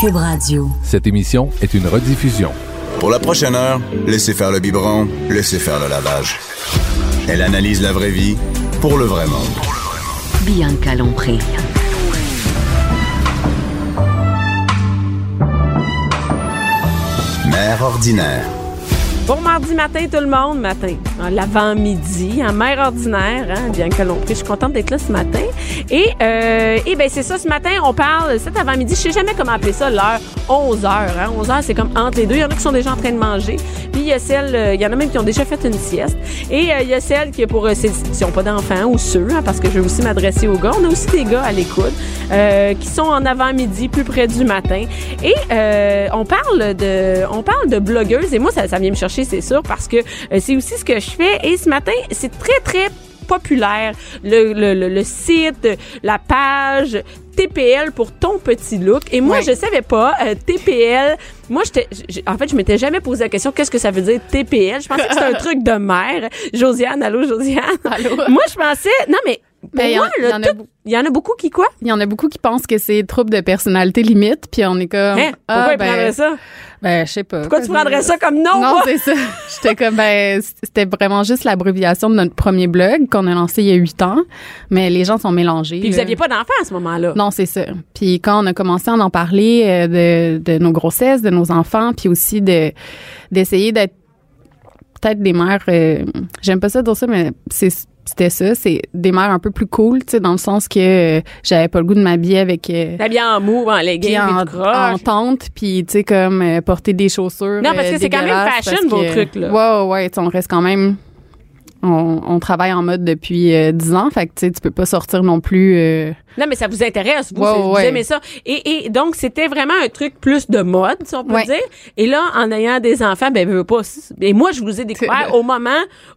Cube Radio. Cette émission est une rediffusion. Pour la prochaine heure, laissez faire le biberon, laissez faire le lavage. Elle analyse la vraie vie pour le vrai monde. Bianca Lompré. Mère ordinaire. Bon mardi matin tout le monde, matin, l'avant-midi, en mère ordinaire, hein, bien que l'on prie. Je suis contente d'être là ce matin. Et, euh, et ben c'est ça, ce matin, on parle, cet avant-midi, je sais jamais comment appeler ça, l'heure 11 h hein. 11 h c'est comme entre les deux. Il y en a qui sont déjà en train de manger. Puis il y a celles, euh, il y en a même qui ont déjà fait une sieste. Et euh, il y a celles qui, pour, euh, c'est- qui n'ont pas d'enfants ou ceux, hein, parce que je vais aussi m'adresser aux gars. On a aussi des gars à l'écoute euh, qui sont en avant-midi, plus près du matin. Et on parle de, on parle de blogueuses. Et moi, ça vient me chercher, c'est sûr, parce que euh, c'est aussi ce que je fais. Et ce matin, c'est très, très populaire. Le, le, le, le site, la page TPL pour ton petit look. Et moi, Ouais. je savais pas, euh, TPL, moi, j'étais, en fait, je m'étais jamais posé la question, qu'est-ce que ça veut dire TPL? Je pensais que c'était un truc de mère. Josiane, allô, Josiane? Allô? Moi, je pensais, non, mais pour Ben, il y en- moi, il y y en a beaucoup qui quoi? Il y en a beaucoup qui pensent que c'est trouble de personnalité limite, puis on est comme. Hein? Pourquoi ah, ils prendraient ça? Ben, je sais pas. Pourquoi tu prendrais ça comme nom? Non, c'est ça. J'étais comme, ben, c'était vraiment juste l'abréviation de notre premier blog qu'on a lancé il y a huit ans, mais les gens sont mélangés. Puis vous aviez pas d'enfant à ce moment-là? Non, c'est ça. Puis quand on a commencé à en parler euh, de, de nos grossesses, de nos enfants, puis aussi de d'essayer d'être peut-être des mères, euh, j'aime pas ça dire ça, mais c'est c'était ça, c'est des mères un peu plus cool, tu sais, dans le sens que euh, j'avais pas le goût de m'habiller avec euh, T'habilles en mou, en leggings, en, en tente, puis tu sais comme euh, porter des chaussures. Non, parce euh, que c'est quand même fashion, vos trucs, là. Ouais, ouais, ouais, on reste quand même. On, on travaille en mode depuis euh, 10 ans, fait que tu sais, tu peux pas sortir non plus. euh, Non, mais ça vous intéresse, vous, ouais. aimez ça. Et, et donc, c'était vraiment un truc plus de mode, si on peut Ouais. dire. Et là, en ayant des enfants, ben, veux pas. Et moi, je vous ai découvert au moment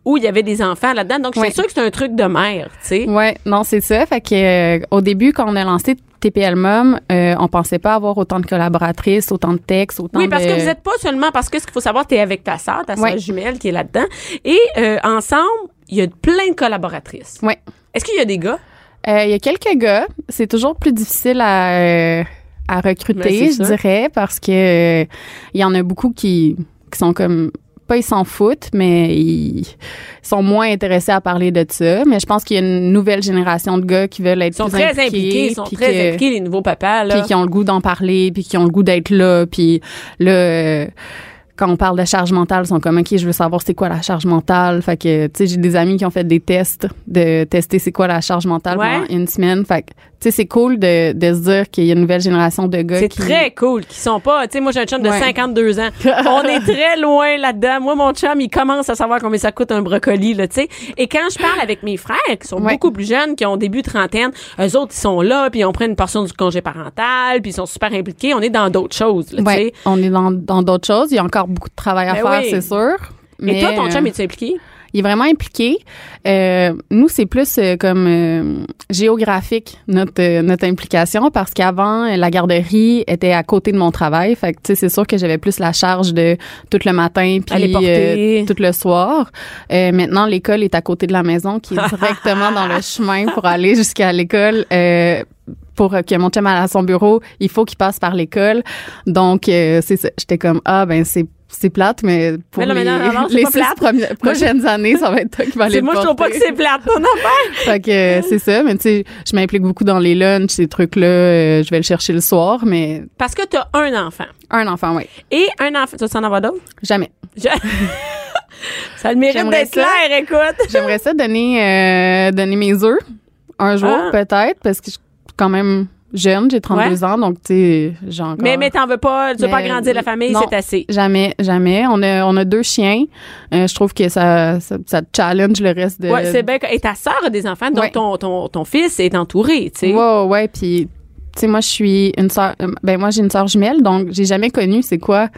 où il y avait des enfants là-dedans. Donc, je suis Ouais. sûre que c'est un truc de mère, tu sais. Ouais, non, c'est ça. Fait que euh, au début, quand on a lancé TPL Mom, euh, on pensait pas avoir autant de collaboratrices, autant de textes, autant Oui, parce de... que vous êtes pas seulement parce que ce qu'il faut savoir, tu es avec ta sœur, ta sœur Ouais. jumelle qui est là-dedans. Et euh, ensemble, il y a plein de collaboratrices. Ouais. Est-ce qu'il y a des gars? Euh, Il y a quelques gars. C'est toujours plus difficile à, euh, à Ben, recruter, c'est je ça. dirais, parce que il y en a beaucoup qui, qui sont comme pas ils s'en foutent, mais ils sont moins intéressés à parler de ça. Mais je pense qu'il y a une nouvelle génération de gars qui veulent être Ils sont très impliqués, ils sont très que- impliqués, les nouveaux papas, là. puis qui ont le goût d'en parler, puis qui ont le goût d'être là, puis là, euh, quand on parle de charge mentale, ils sont comme, OK, je veux savoir c'est quoi la charge mentale. Fait que, tu sais, j'ai des amis qui ont fait des tests de tester c'est quoi la charge mentale Ouais. pendant une semaine. Fait que, tu sais, c'est cool de, de se dire qu'il y a une nouvelle génération de gars C'est qui... très cool qu'ils sont pas. Tu sais, moi j'ai un chum de Ouais. 52 ans. On est très loin là-dedans. Moi mon chum, il commence à savoir combien ça coûte un brocoli là, tu sais. Et quand je parle avec mes frères qui sont Ouais. beaucoup plus jeunes, qui ont début trentaine, eux autres ils sont là, puis ils ont pris une portion du congé parental, puis ils sont super impliqués. On est dans d'autres choses, là, tu Ouais, sais. on est dans dans d'autres choses. Il y a encore beaucoup de travail à Ben faire, oui. c'est sûr. Mais toi, ton euh, chum, es-tu impliqué? Il est vraiment impliqué. Euh, nous, c'est plus euh, comme euh, géographique notre euh, notre implication parce qu'avant la garderie était à côté de mon travail. Fait que tu sais, c'est sûr que j'avais plus la charge de tout le matin puis euh, tout le soir. Euh, maintenant, l'école est à côté de la maison, qui est directement dans le chemin pour aller jusqu'à l'école. Euh, pour que mon chum aille à son bureau, il faut qu'il passe par l'école. Donc, euh, c'est ça. J'étais comme, ah, ben, c'est c'est plate, mais pour Mais non, mais les, non, non, les six prochaines années, ça va être toi qui va aller Moi, je trouve pas que c'est plate, ton affaire. Fait que euh, c'est ça, mais tu sais, je m'implique beaucoup dans les lunchs, ces trucs-là, euh, je vais le chercher le soir, mais Parce que t'as un enfant. un enfant, oui. Et un enfant. Tu vas en avoir d'autres? Jamais. Je- ça le mérite J'aimerais d'être ça. clair, écoute. J'aimerais ça donner, euh, donner mes œufs un jour, Ah. peut-être, parce que je quand même jeune, j'ai 32 ans, donc tu sais, j'ai encore... Mais, mais t'en veux pas, tu veux pas agrandir la famille, c'est assez. Jamais, jamais. On a, on a deux chiens. Euh, je trouve que ça, ça, ça challenge le reste de... Ouais, c'est bien. Et ta sœur a des enfants, donc Ouais. ton, ton, ton fils est entouré, tu sais. Ouais, ouais, puis sais, moi, je suis une sœur, euh, ben, moi, j'ai une sœur jumelle, donc j'ai jamais connu c'est quoi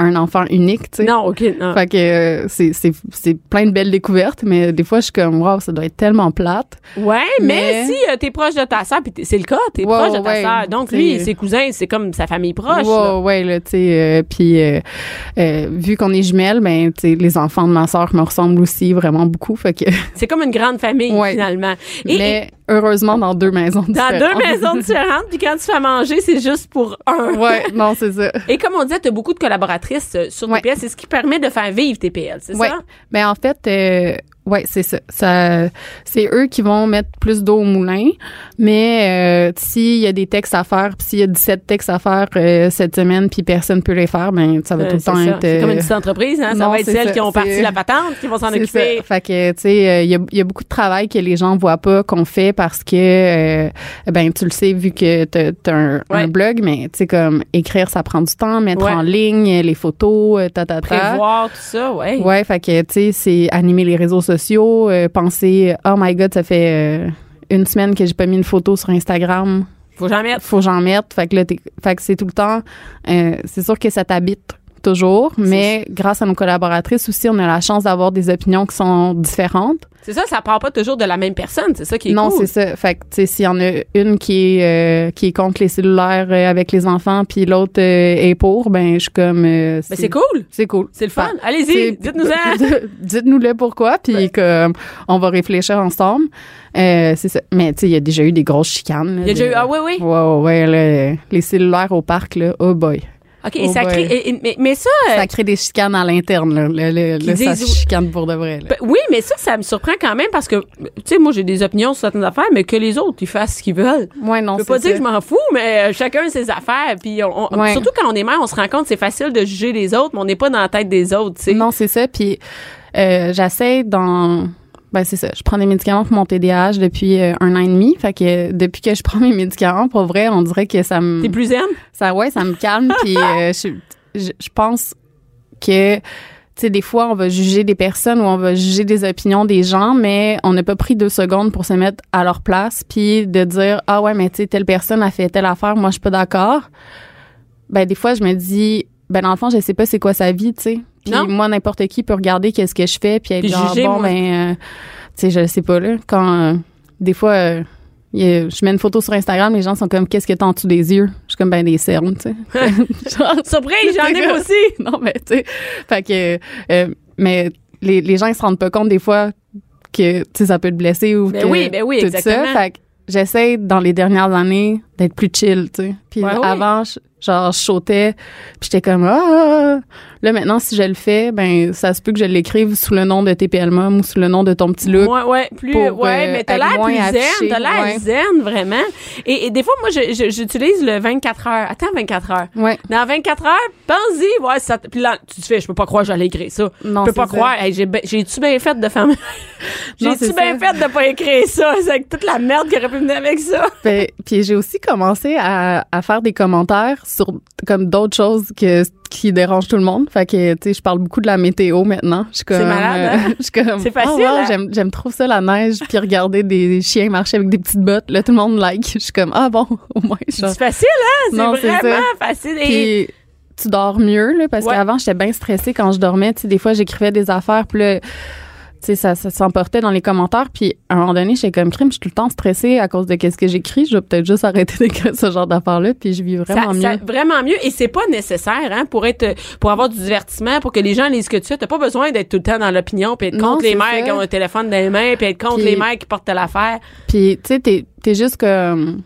un enfant unique, tu sais. Non, OK. Non. Fait que euh, c'est, c'est, c'est plein de belles découvertes, mais des fois, je suis comme, wow, ça doit être tellement plate. Ouais, mais, Mais- si euh, t'es proche de ta sœur, puis c'est le cas, t'es proche de ta ouais, sœur. Donc, lui, ses cousins, c'est comme sa famille proche. ouais, là. ouais, là, tu sais. euh, puis, euh, vu qu'on est jumelles, ben, tu sais, les enfants de ma sœur me ressemblent aussi vraiment beaucoup. Fait que, C'est comme une grande famille, Ouais. finalement. Et, mais heureusement, dans deux maisons et dans différentes. deux maisons différentes, puis quand tu fais manger, c'est juste pour un. ouais, non, c'est ça. Et comme on disait, tu as beaucoup de collaboratrices euh, sur Ouais. TPL. C'est ce qui permet de faire vivre TPL, c'est Ouais. ça? Ben en fait, euh, ouais, c'est ça. ça c'est eux qui vont mettre plus d'eau au moulin. Mais euh, s'il y a des textes à faire, puis s'il y a 17 textes à faire euh, cette semaine, puis personne peut les faire, ben ça va Euh, tout le temps ça. être. C'est comme une euh, petite entreprise, hein? Ça non, va être celles ça. qui ont parti la patente, qui vont s'en occuper. ça. Fait que, tu sais, euh, il y, a, il y a beaucoup de travail que les gens voient pas qu'on fait parce que, euh, ben, tu le sais, vu que t'as as un, Ouais. un blog, mais tu sais, comme écrire, ça prend du temps, mettre Ouais. en ligne les photos, ta, ta, ta. Prévoir tout ça, ouais. Ouais, fait que, tu sais, c'est animer les réseaux sociaux, euh, penser, oh my god, ça fait euh, une semaine que j'ai pas mis une photo sur Instagram, Faut jamais être. faut j'en mette. Fait que là, fait que c'est tout le temps, euh, c'est sûr que ça t'habite toujours, mais grâce à nos collaboratrices aussi, on a la chance d'avoir des opinions qui sont différentes. C'est ça, ça part pas toujours de la même personne. C'est ça qui est non, cool. c'est ça. Fait que, tu sais, s'il y en a une qui est, euh, qui est contre les cellulaires euh, avec les enfants, puis l'autre euh, est pour, ben, je suis comme... euh, Mais c'est cool. C'est cool. C'est le fun. Allez-y, dites-nous-en. Dites-nous-le pourquoi, puis comme on va réfléchir ensemble. C'est ça. Mais tu sais, il y a déjà eu des grosses chicanes. Il y a déjà eu- ah oui, oui. Ouais, ouais, ouais, là, les cellulaires au parc, là, oh boy. OK, et Oh ça crée. et- et- mais, mais ça. euh, Ça crée des chicanes à l'interne, là. Là, Qui là, ça se chicane pour de vrai. là. ben, oui, mais ça, ça me surprend quand même parce que, tu sais, moi, j'ai des opinions sur certaines affaires, mais que les autres, ils fassent ce qu'ils veulent. Ouais, non, Je peux pas dire que je m'en fous, mais euh, chacun ses affaires. Puis on, on- Ouais. surtout quand on est mère, on se rend compte que c'est facile de juger les autres, mais on n'est pas dans la tête des autres, tu sais. Non, c'est ça. Puis euh, j'essaie dans. Ben c'est ça. Je prends des médicaments pour mon TDAH depuis euh, un an et demi. Fait que euh, depuis que je prends mes médicaments, pour vrai, on dirait que ça me. T'es plus zen? Ça, ouais, ça me calme. puis euh, je, je, je pense que, tu sais, des fois, on va juger des personnes ou on va juger des opinions des gens, mais on n'a pas pris deux secondes pour se mettre à leur place, puis de dire, ah ouais, mais tu sais, telle personne a fait telle affaire, moi, je suis pas d'accord. Ben, des fois, je me dis, ben, dans le fond, je sais pas c'est quoi sa vie, tu sais. Puis Non? moi, n'importe qui peut regarder qu'est-ce que je fais, puis être Puis genre, juger, bon, moi. ben, euh, tu sais, je sais pas, là, quand, euh, des fois, euh, a- je mets une photo sur Instagram, les gens sont comme, qu'est-ce que t'as en dessous des yeux? Je suis comme, ben, des cernes, tu sais. Genre, Surprise, j'en ai aussi. non, mais tu sais, fait que, euh, mais les, les gens, ils se rendent pas compte des fois que, tu sais, ça peut te blesser ou Ben que oui, ben oui, tout exactement. ça. Fait que j'essaie, dans les dernières années, d'être plus chill, tu sais. Puis Ouais, avant, je- genre, je sautais, puis j'étais comme, ah, ah. Là, maintenant, si je le fais, ben, ça se peut que je l'écrive sous le nom de TPL Mom ou sous le nom de ton petit look. Ouais, ouais, plus, pour, ouais, euh, mais t'as l'air plus zen, t'as l'air ouais. zen, vraiment. Et, et des fois, moi, j'utilise le 24 heures. Attends, 24 heures. Ouais. Dans 24 heures, pense-y, ouais, ça, puis là, tu te fais, je peux pas croire que j'allais écrire ça. Non, je peux pas ça. croire, Hey, j'ai, ben- j'ai-tu bien fait de faire, j'ai-tu bien fait de pas écrire ça? C'est avec toute la merde qui aurait pu venir avec ça. Fait- puis j'ai aussi commencé à, à faire des commentaires sur comme d'autres choses que qui dérangent tout le monde. Fait que tu sais, je parle beaucoup de la météo maintenant. Je suis comme C'est malade, hein? euh, je suis comme C'est facile, oh, wow, hein? j'aime j'aime trop ça la neige puis regarder des chiens marcher avec des petites bottes. Là tout le monde like. Je suis comme ah bon, au moins je C'est facile, hein? C'est Non, c'est vraiment ça. facile. Et, puis tu dors mieux là parce Ouais. qu'avant j'étais bien stressée quand je dormais, tu sais des fois j'écrivais des affaires puis là sais, ça, ça s'emportait dans les commentaires. Puis, à un moment donné, j'étais comme crime, je suis tout le temps stressée à cause de qu'est-ce que j'écris. Je vais peut-être juste arrêter d'écrire ce genre d'affaires-là. Puis, je vis vraiment ça, mieux. ça- vraiment mieux. Et c'est pas nécessaire, hein, pour être, pour avoir du divertissement, pour que les gens lisent ce que tu fais. T'as pas besoin d'être tout le temps dans l'opinion, puis être Non, contre les mères ça. qui ont un téléphone dans les mains, puis être contre Puis- les mères qui portent l'affaire. Puis, tu sais, t'es, t'es juste comme.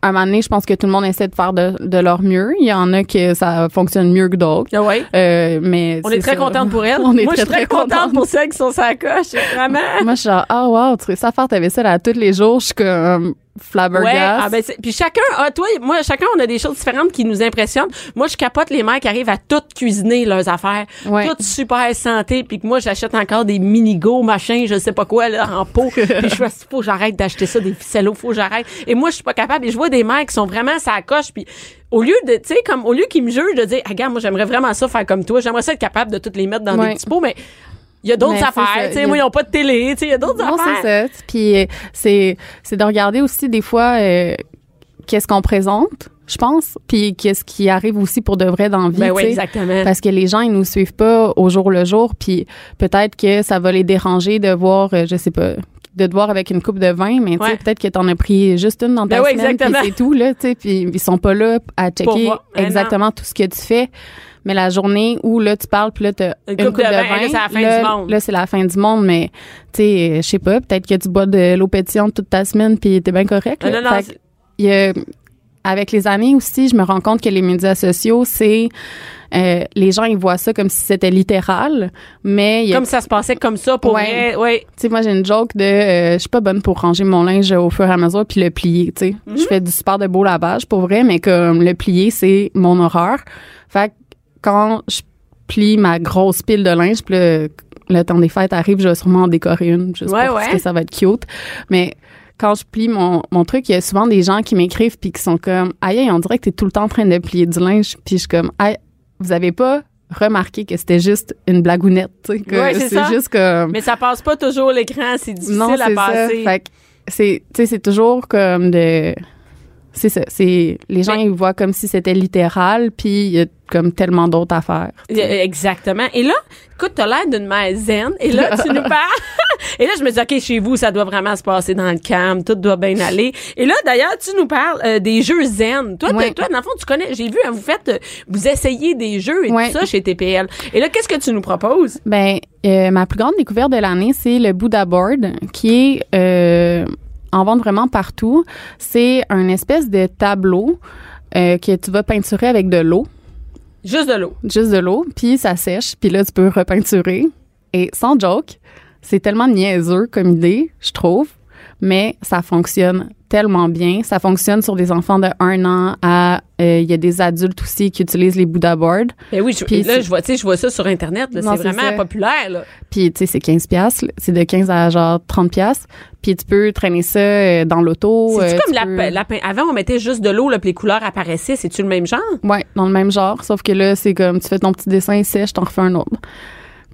À un moment donné, je pense que tout le monde essaie de faire de, de leur mieux. Il y en a que ça fonctionne mieux que d'autres. Ah ouais? Euh, mais On est très contente pour elle. On est Moi, très, je suis très, très contente pour celles qui sont sa coche. Vraiment. Moi, je suis genre, ah, wow, tu réussis à faire ta vaisselle à tous les jours. Je suis comme flabbergast. Ouais, ah ben puis chacun, ah, toi, moi, chacun, on a des choses différentes qui nous impressionnent. Moi, je capote les mères qui arrivent à toutes cuisiner leurs affaires, Ouais. toutes super santé, puis que moi, j'achète encore des mini-go, machin, je sais pas quoi, là, en pot. puis je fais, faut que j'arrête d'acheter ça, des ficellos, faut que j'arrête. Et moi, je suis pas capable. Et je vois des mères qui sont vraiment ça coche, puis au lieu de, tu sais, comme, au lieu qu'ils me jugent de dire, ah, regarde, moi, j'aimerais vraiment ça faire comme toi, j'aimerais ça être capable de toutes les mettre dans Ouais. des petits pots, mais il y a d'autres affaires, tu sais, a- moi, ils ont pas de télé, tu sais, il y a d'autres Non, affaires. c'est ça. Puis euh, c'est c'est de regarder aussi des fois euh, qu'est-ce qu'on présente, je pense, puis qu'est-ce qui arrive aussi pour de vrai dans la vie. Ben oui, exactement. Parce que les gens, ils nous suivent pas au jour le jour, puis peut-être que ça va les déranger de voir, euh, je sais pas, de te voir avec une coupe de vin, mais tu sais, Ouais. peut-être que t'en as pris juste une dans ta Ben oui, semaine, puis c'est tout, là, tu puis ils sont pas là à checker. Ben non. exactement tout ce que tu fais. Mais la journée où, là, tu parles, puis là, t'as Une une, coupe de de, vin, vin, là, c'est la fin là, du monde. Là, c'est la fin du monde, mais, tu sais, euh, je sais pas, peut-être que tu bois de l'eau pétillante toute ta semaine, puis t'es bien correct. Là. non, non, Fait y a- avec les années aussi, je me rends compte que les médias sociaux, c'est euh, les gens ils voient ça comme si c'était littéral, mais il y a Comme ça se passait comme ça pour Ouais. vrai. Oui. tu sais, moi, j'ai une joke de euh, je suis pas bonne pour ranger mon linge au fur et à mesure puis le plier, tu sais. Mhm. Je fais du super de beau lavage pour vrai, mais comme le plier, c'est mon horreur. Fait que quand je plie ma grosse pile de linge, puis le, le temps des fêtes arrive, je vais sûrement en décorer une juste Ouais, ouais. parce que ça va être cute. Mais quand je plie mon, mon truc, il y a souvent des gens qui m'écrivent puis qui sont comme aïe, aïe, on dirait que t'es tout le temps en train de plier du linge. Puis je suis comme aïe, vous avez pas remarqué que c'était juste une blagounette, tu sais, que Ouais, c'est juste comme Mais ça passe pas toujours l'écran, c'est difficile non, à c'est passer. ça. Fait que c'est, tu sais, c'est toujours comme de. C'est ça. C'est les gens ils voient comme si c'était littéral, puis il y a comme tellement d'autres affaires. Exactement. Et là, écoute, t'as l'air d'une mère zen. Et là, tu nous parles. Et là, je me dis, OK, chez vous, ça doit vraiment se passer dans le calme. Tout doit bien aller. Et là, d'ailleurs, tu nous parles euh, des jeux zen. Toi, toi, dans le fond, tu connais, j'ai vu, hein, vous faites, euh, vous essayez des jeux et tout ça chez TPL. Et là, qu'est-ce que tu nous proposes? Ben, euh, ma plus grande découverte de l'année, c'est le Buddha Board, qui est euh, en vente vraiment partout. C'est un espèce de tableau euh, que tu vas peinturer avec de l'eau. Juste de l'eau. juste de l'eau, puis ça sèche, puis là, tu peux repeinturer. Et sans joke, c'est tellement niaiseux comme idée, je trouve, mais ça fonctionne tellement bien. Ça fonctionne sur des enfants de 1 an à... euh, Il y a des adultes aussi qui utilisent les Buddha Boards. Ben oui, je, Puis là, c'est- je vois, tu sais, je vois ça sur Internet. C'est c'est vraiment ça. populaire, là. Puis, tu sais, c'est 15 piastres. là. C'est de 15 à genre 30 piastres. Puis tu peux traîner ça euh, dans l'auto. C'est-tu euh, comme tu la, peux- la Avant, on mettait juste de l'eau, là, puis les couleurs apparaissaient. C'est-tu le même genre? Ouais, dans le même genre, sauf que là, c'est comme tu fais ton petit dessin, il sèche, t'en refais un autre.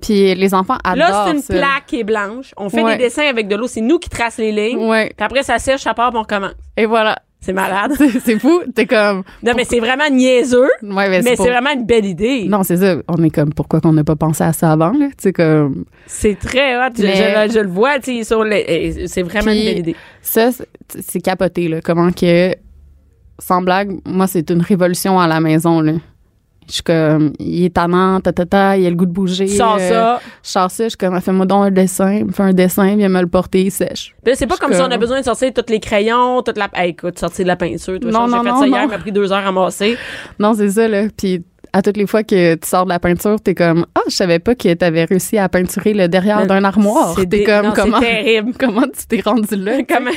Puis les enfants adorent Là, c'est une ça. plaque qui est blanche. On fait Ouais. des dessins avec de l'eau. C'est nous qui trace les lignes. Ouais. Puis après, ça sèche, ça part, puis on recommence. Et voilà. C'est malade. C'est c'est fou. T'es comme. Non, mais c'est vraiment niaiseux. Ouais, mais, Mais pour- c'est vraiment une belle idée. Non, c'est ça. On est comme, pourquoi qu'on n'a pas pensé à ça avant, là? Sais, comme. C'est très hot. Je, Mais- je- je le vois, tu sais, sur les- eh, C'est vraiment Puis- une belle idée. Ça, c'est- c'est capoté, là. Comment que. Sans blague, moi, c'est une révolution à la maison, là. Je suis comme, il est tannant, ta, ta, il a le goût de bouger. Sors euh, ça. Je sors ça, je suis comme, fais-moi donc un dessin. Il me fait un dessin, viens me le porter, il sèche. Puis là, c'est pas comme suis si on a comme- besoin de sortir tous les crayons, toute la. Hey, écoute, sortir de la peinture. Toi, Non, j'ai non, fait non, ça hier, m'a pris deux heures à masser. Non, c'est ça, là. Puis à toutes les fois que tu sors de la peinture, t'es comme, ah, je savais pas que t'avais réussi à peinturer le derrière d'un armoire. dé- comme, non, comment, terrible. comment tu t'es rendu là? Comment-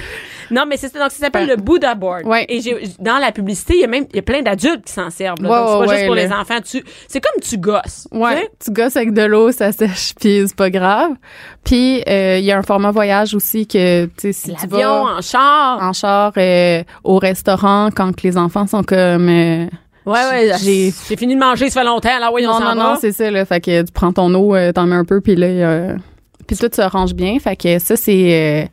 Non, mais c'est donc ça s'appelle le Buddha board. Ouais. Et dans la publicité, il y a même il y a plein d'adultes qui s'en servent. là. Donc c'est pas juste pour les enfants. Tu c'est comme tu gosses. tu Ouais, tu gosses avec de l'eau, ça sèche, puis c'est pas grave. Puis euh, il y a un format voyage aussi que tu sais si tu L'avion vas en char. en char euh, au restaurant quand que les enfants sont comme euh, Ouais ouais, j'ai- j'ai fini de manger, ça fait longtemps. Là, oui, on s'en non va. non, c'est ça là, fait que tu prends ton eau, euh, t'en mets un peu puis là puis tout se range bien, fait que ça c'est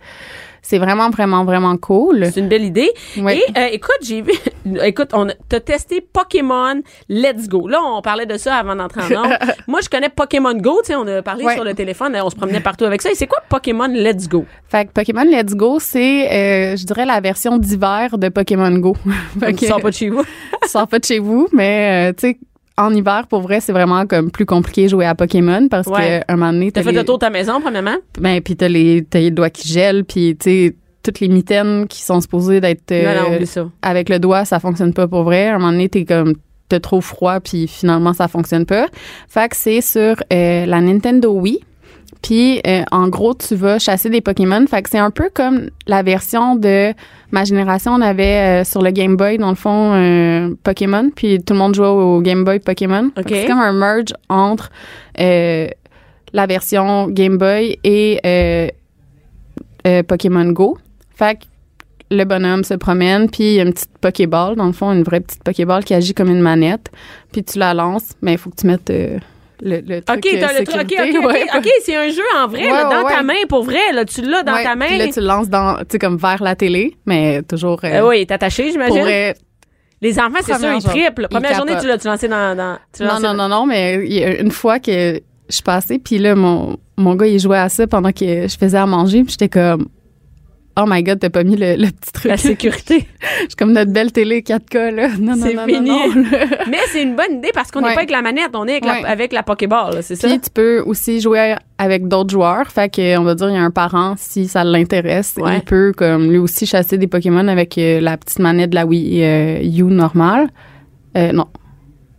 c'est vraiment vraiment vraiment cool. C'est une belle idée. Ouais. Et euh, écoute, j'ai vu, écoute, on a- t'as testé Pokémon Let's Go. Là, on parlait de ça avant d'entrer en ondes. Moi, je connais Pokémon Go. Tu sais, on a parlé sur le téléphone, on se promenait partout avec ça. Et c'est quoi Pokémon Let's Go? Fait que Pokémon Let's Go, c'est euh, je dirais la version d'hiver de Pokémon Go. Fait Tu sors pas de chez vous. tu sors pas de chez vous, mais euh, tu sais, en hiver, pour vrai, c'est vraiment comme plus compliqué jouer à Pokémon parce Ouais. que un moment donné, T'as fait les, le tour de ta maison, premièrement? ben, puis t'as les, t'as les doigts qui gèlent, puis tu sais, toutes les mitaines qui sont supposées d'être non, non, euh, ça. avec le doigt, ça fonctionne pas pour vrai. À un moment donné, t'es comme t'as trop froid, puis finalement, ça fonctionne pas. Fait que c'est sur euh, la Nintendo Wii. Puis, euh, en gros, tu vas chasser des Pokémon. Fait que c'est un peu comme la version de ma génération. On avait euh, sur le Game Boy, dans le fond, euh, Pokémon. Puis tout le monde jouait au Game Boy Pokémon. C'est comme un merge entre la version Game Boy et Pokémon Go. Fait que le bonhomme se promène, puis il y a une petite Pokéball, dans le fond, une vraie petite Pokéball qui agit comme une manette. Puis tu la lances, mais il faut que tu mettes Le, le truc, OK, t'as le truc. OK, sécurité, OK, OK, ouais. OK, c'est un jeu en vrai, Ouais, là, dans ouais, ta main, pour vrai. Là, tu l'as dans ta main. puis là, tu le lances dans, tu sais, comme vers la télé, mais toujours. euh, Euh, oui, t'es attaché, j'imagine. Les enfants, c'est sûr, Première ils triplent. ils Première journée, tu l'as-tu lancé dans. dans tu l'as Non, non, non, non, mais une fois que je suis passée, puis là, mon, mon gars, il jouait à ça pendant que je faisais à manger, puis j'étais comme, oh my god, t'as pas mis le, le petit truc. La sécurité. Je suis comme notre belle télé 4K, là. Non, non, C'est non, fini. non, non. Mais c'est une bonne idée parce qu'on n'est Ouais. pas avec la manette, on est avec, Ouais. la, avec la Pokéball, c'est ça? Puis tu peux aussi jouer avec d'autres joueurs. Fait que, on va dire, il y a un parent, si ça l'intéresse, Ouais. il peut, comme lui aussi, chasser des Pokémon avec euh, la petite manette de la Wii euh, U normale. Euh, non.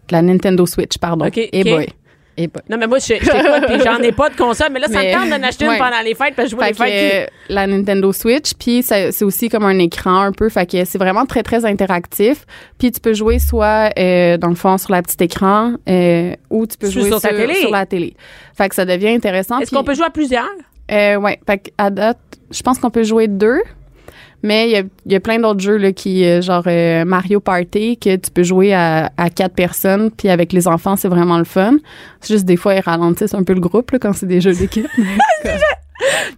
De la Nintendo Switch, pardon. OK, Et boy. Et. Non, mais moi, je je j'en ai pas de console, mais là, ça Mais- me tente d'en acheter Ouais. une pendant les fêtes, parce que je vois Fait les que, fêtes. la Nintendo Switch, puis c'est aussi comme un écran un peu, fait que c'est vraiment très très interactif. Puis tu peux jouer soit euh, dans le fond sur la petite écran euh, ou tu peux Sur- jouer sur ta télé. sur la télé. Fait que ça devient intéressant. Est-ce qu'on peut jouer à plusieurs? euh, ouais, fait que à date, je pense qu'on peut jouer deux. Mais il y a, il y a plein d'autres jeux là, qui, euh, genre euh, Mario Party, que tu peux jouer à, à quatre personnes, puis avec les enfants, c'est vraiment le fun. C'est juste des fois, ils ralentissent un peu le groupe là, quand c'est des jeux d'équipe.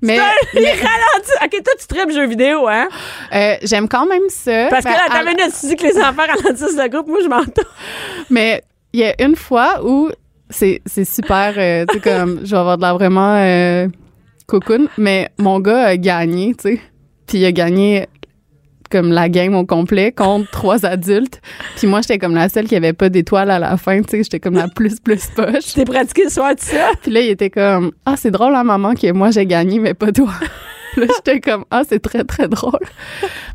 mais Il ralentit. OK, toi, tu tripes jeux vidéo, hein? euh, j'aime quand même ça. Parce que là, à- minute, tu dis que les enfants ralentissent le groupe, moi, je m'entends. Mais il y a une fois où c'est super, euh, tu sais, comme, je vais avoir de l'air vraiment euh, cocoon, mais mon gars a gagné, tu sais. Puis il a gagné comme la game au complet contre trois adultes. Puis moi, j'étais comme la seule qui avait pas d'étoile à la fin, tu sais. J'étais comme la plus, plus poche. T'es pratiqué le soir, tout ça? Puis là, il était comme, ah, c'est drôle, hein, maman, que moi, j'ai gagné, mais pas toi. Là, j'étais comme, ah, c'est très, très drôle.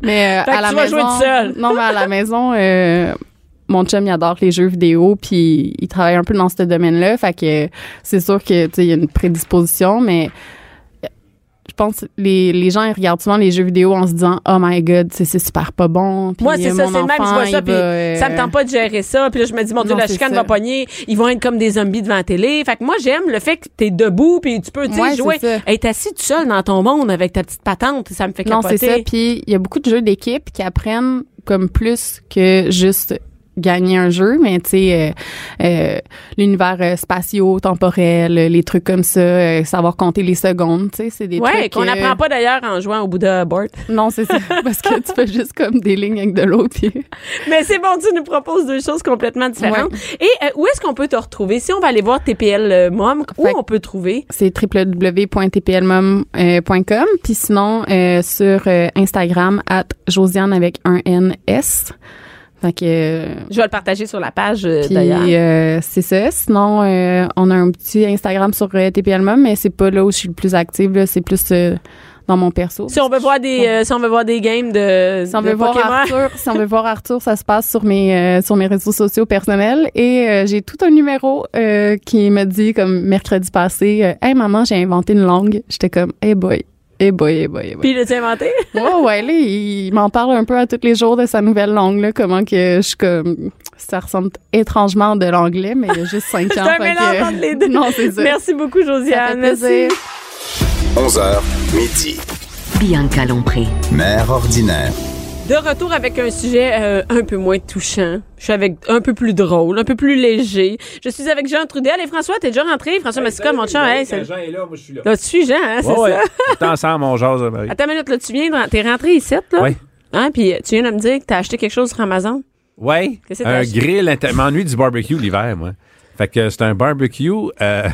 Mais euh, à la tu vas maison. jouer seule. Non, mais à la maison, euh, mon chum, il adore les jeux vidéo, puis il travaille un peu dans ce domaine-là. Fait que c'est sûr que, tu sais, il y a une prédisposition, mais je pense que les, les gens, ils regardent souvent les jeux vidéo en se disant, oh my god, c'est c'est super pas bon. Puis, Moi, c'est euh, ça, c'est le même, je vois ça, puis euh, ça me tente pas de gérer ça. Puis là, je me dis, mon Dieu, Non, la chicane ça. va pogner. Ils vont être comme des zombies devant la télé. Fait que moi, j'aime le fait que t'es debout, puis tu peux, Ouais, jouer. Être assis tout seul dans ton monde avec ta petite patente, ça me fait Non, capoter. c'est ça. Puis il y a beaucoup de jeux d'équipe qui apprennent comme plus que juste gagner un jeu, mais tu sais, euh, euh, l'univers euh, spatio-temporel, euh, les trucs comme ça, savoir compter les secondes, tu sais, c'est des Ouais, trucs... qu'on n'apprend pas d'ailleurs en jouant au Bouddha Board. Non, c'est ça, parce que tu fais juste comme des lignes avec de l'eau, puis... Mais c'est bon, tu nous proposes deux choses complètement différentes. Et où est-ce qu'on peut te retrouver? Si on va aller voir TPL Mom, où Fait- on peut trouver? C'est www.tplmom.com, puis sinon, sur Instagram, at Josiane avec un N-S. Fait que... euh, Je vais le partager sur la page euh, d'ailleurs. euh, c'est ça. Sinon, euh, on a un petit Instagram sur euh, TPLMOM, mais c'est pas là où je suis le plus active. C'est plus dans mon perso. Si on veut voir des, euh, si on veut voir des games de, Si on de veut voir Pokémon. Arthur, si on veut voir Arthur, ça se passe sur mes euh, sur mes réseaux sociaux personnels et euh, j'ai tout un numéro qui me dit comme mercredi passé, hey maman, j'ai inventé une langue. J'étais comme, hey boy, hey boy, hey boy, hey boy. Puis l'as-tu inventé? Ouais, ouais, là, il m'en parle un peu à tous les jours de sa nouvelle langue, là, comment que je suis comme, ça ressemble étrangement de l'anglais, mais il y a juste cinq C'est ans. un fait mélange que- entre les deux. Non, c'est ça. Merci beaucoup, Josiane. Merci. plaisir. 11h, midi. Bianca Lompré. Mère ordinaire. De retour avec un sujet euh, un peu moins touchant. Je suis avec un peu plus drôle, un peu plus léger. Je suis avec Jean Trudel. Et François, t'es déjà rentré? François Massica, mon chum. Hey. Jean est là, moi je suis là. Là, tu suis Jean, hein, c'est Ouais, ouais. ça? On est ensemble, on jase, Marie. Attends une minute, là, tu viens de, t'es rentré ici, là? Oui. Hein, puis tu viens de me dire que t'as acheté quelque chose sur Amazon? Ouais. Qu'est-ce que t'as Un grill, inter- m'ennuie du barbecue l'hiver, moi. Fait que c'est un barbecue euh,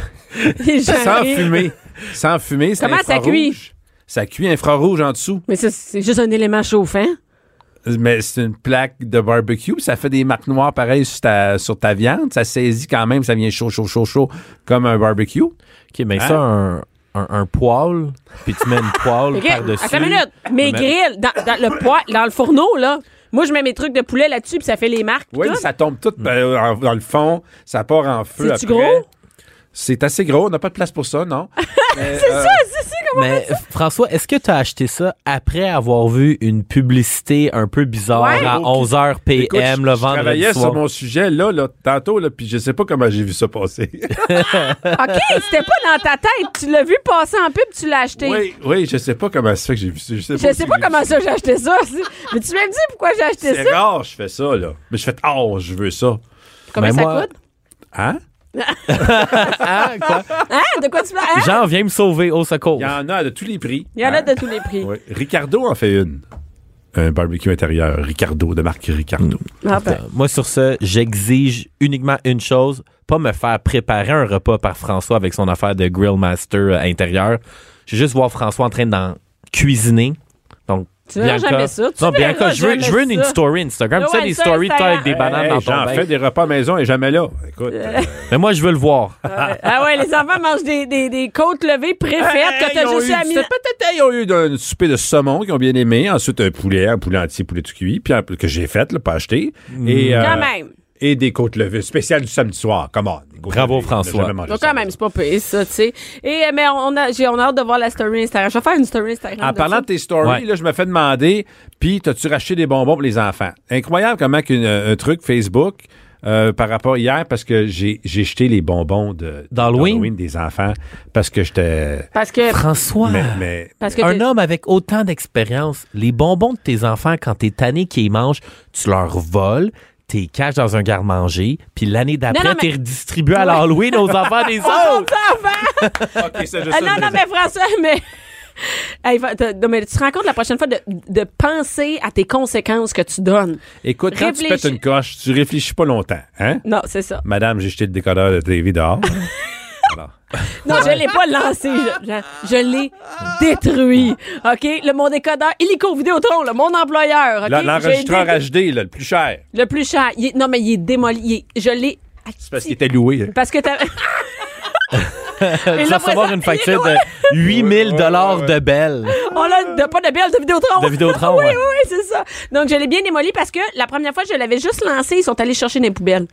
sans fumée. Sans fumée, c'est Comment ça cuit? Ça cuit infrarouge en dessous. Mais ça, c'est juste un élément chauffant. Mais c'est une plaque de barbecue. Ça fait des marques noires pareilles sur ta, sur ta viande. Ça saisit quand même, ça vient chaud, chaud, chaud, chaud, comme un barbecue. OK, mais Hein? ça, un, un, un poêle, puis tu mets une poêle par-dessus. attends une minute. Mes Mais- grilles, dans, dans le poids, dans le fourneau, là, moi, je mets mes trucs de poulet là-dessus, puis ça fait les marques. Oui, tout. ça tombe tout ben, en- dans le fond. Ça part en feu après. gros? C'est assez gros. On n'a pas de place pour ça, non? c'est ça, Mais François, est-ce que tu as acheté ça après avoir vu une publicité un peu bizarre Ouais. à 11h PM Écoute, je- le je vendredi travaillais soir? sur mon sujet là, là tantôt, là, puis je sais pas comment j'ai vu ça passer. OK, c'était pas dans ta tête. Tu l'as vu passer en pub, tu l'as acheté. oui, oui, je sais pas comment ça fait que j'ai vu ça. Je sais Je sais pas comment ça j'ai acheté ça. Mais tu m'as dit pourquoi j'ai acheté C'est ça? rare, je fais ça, là. Mais je fais, oh, je veux ça. Combien Ben, ça moi- coûte? Hein? Hein, quoi? Hein? De quoi tu parles? Hein? Jean, viens me sauver au secours. Il y en a de tous les prix. Il y en a de tous les prix. Oui. Ricardo en fait une. Un barbecue intérieur. Ricardo, de marque Ricardo. Ah ben. Euh, Moi, sur ce, j'exige uniquement une chose, pas me faire préparer un repas par François avec son affaire de grill master euh, intérieur. Je veux juste voir François en train d'en cuisiner. Donc, Tu verras jamais ça. Tu non, Bianca, je veux, je veux une, story Instagram. Tu sais, des stories, toi, avec des bananes Hey, dans ton J'en fais des repas maison et jamais là. Écoute. euh, Mais moi, je veux le voir. Ah ouais, les enfants mangent des, des, des côtes levées préfaites Hey, que t'as ils ont juste eu- à Peut-être ils ont eu un souper de saumon qu'ils ont bien aimé. Ensuite, un poulet, un poulet entier, poulet tout cuit, puis un- que j'ai fait, là, pas acheté. Et, euh, Quand même. Et des côtes levées, spéciales du samedi soir. Come on. Des côtes Bravo, levées. François. Donc, quand même, c'est pas pire, ça, tu sais. Et, euh, mais on a, j'ai, on a hâte de voir la story Instagram. Je vais faire une story Instagram. En de parlant ça. de tes stories, Ouais. là, je me fais demander, puis t'as-tu racheté des bonbons pour les enfants? Incroyable comment qu'une- un truc Facebook euh, par rapport hier, parce que j'ai j'ai jeté les bonbons de D'Halloween? des enfants, parce que j'étais... Parce que, François. Mais, mais parce que Un t'es- homme avec autant d'expérience, les bonbons de tes enfants, quand t'es tanné qu'ils mangent, tu leur voles, t'es caches dans un garde-manger, puis l'année d'après, mais- t'es redistribué à l'Halloween aux enfants des Oh, mon autres. enfant! OK, c'est juste Ah ça, non, non, mais François, mais. Hey, va- t'as- non, mais tu te rends compte la prochaine fois de, de penser à tes conséquences que tu donnes. Écoute, quand tu pètes une coche, tu réfléchis pas longtemps, hein? Non, c'est ça. Madame, j'ai jeté le décodeur de TV dehors. Alors, Non, je l'ai pas lancé. Je, je- je l'ai détruit. OK? Le, mon décodeur, illico Vidéotron, là, mon employeur. OK? là, J'ai l'enregistreur HD, là, le plus cher, Le plus cher. Il est- non, mais il est démoli. Il est- je l'ai. c'est parce qu'il était loué. hein. Parce que t'as. Tu vas recevoir une facture de 8000 dollars de belles. On a de, pas de belle de Vidéotron. De Vidéotron, oui, ouais. oui, oui, c'est ça. Donc, je l'ai bien démoli parce que la première fois, je l'avais juste lancé. Ils sont allés chercher dans les poubelles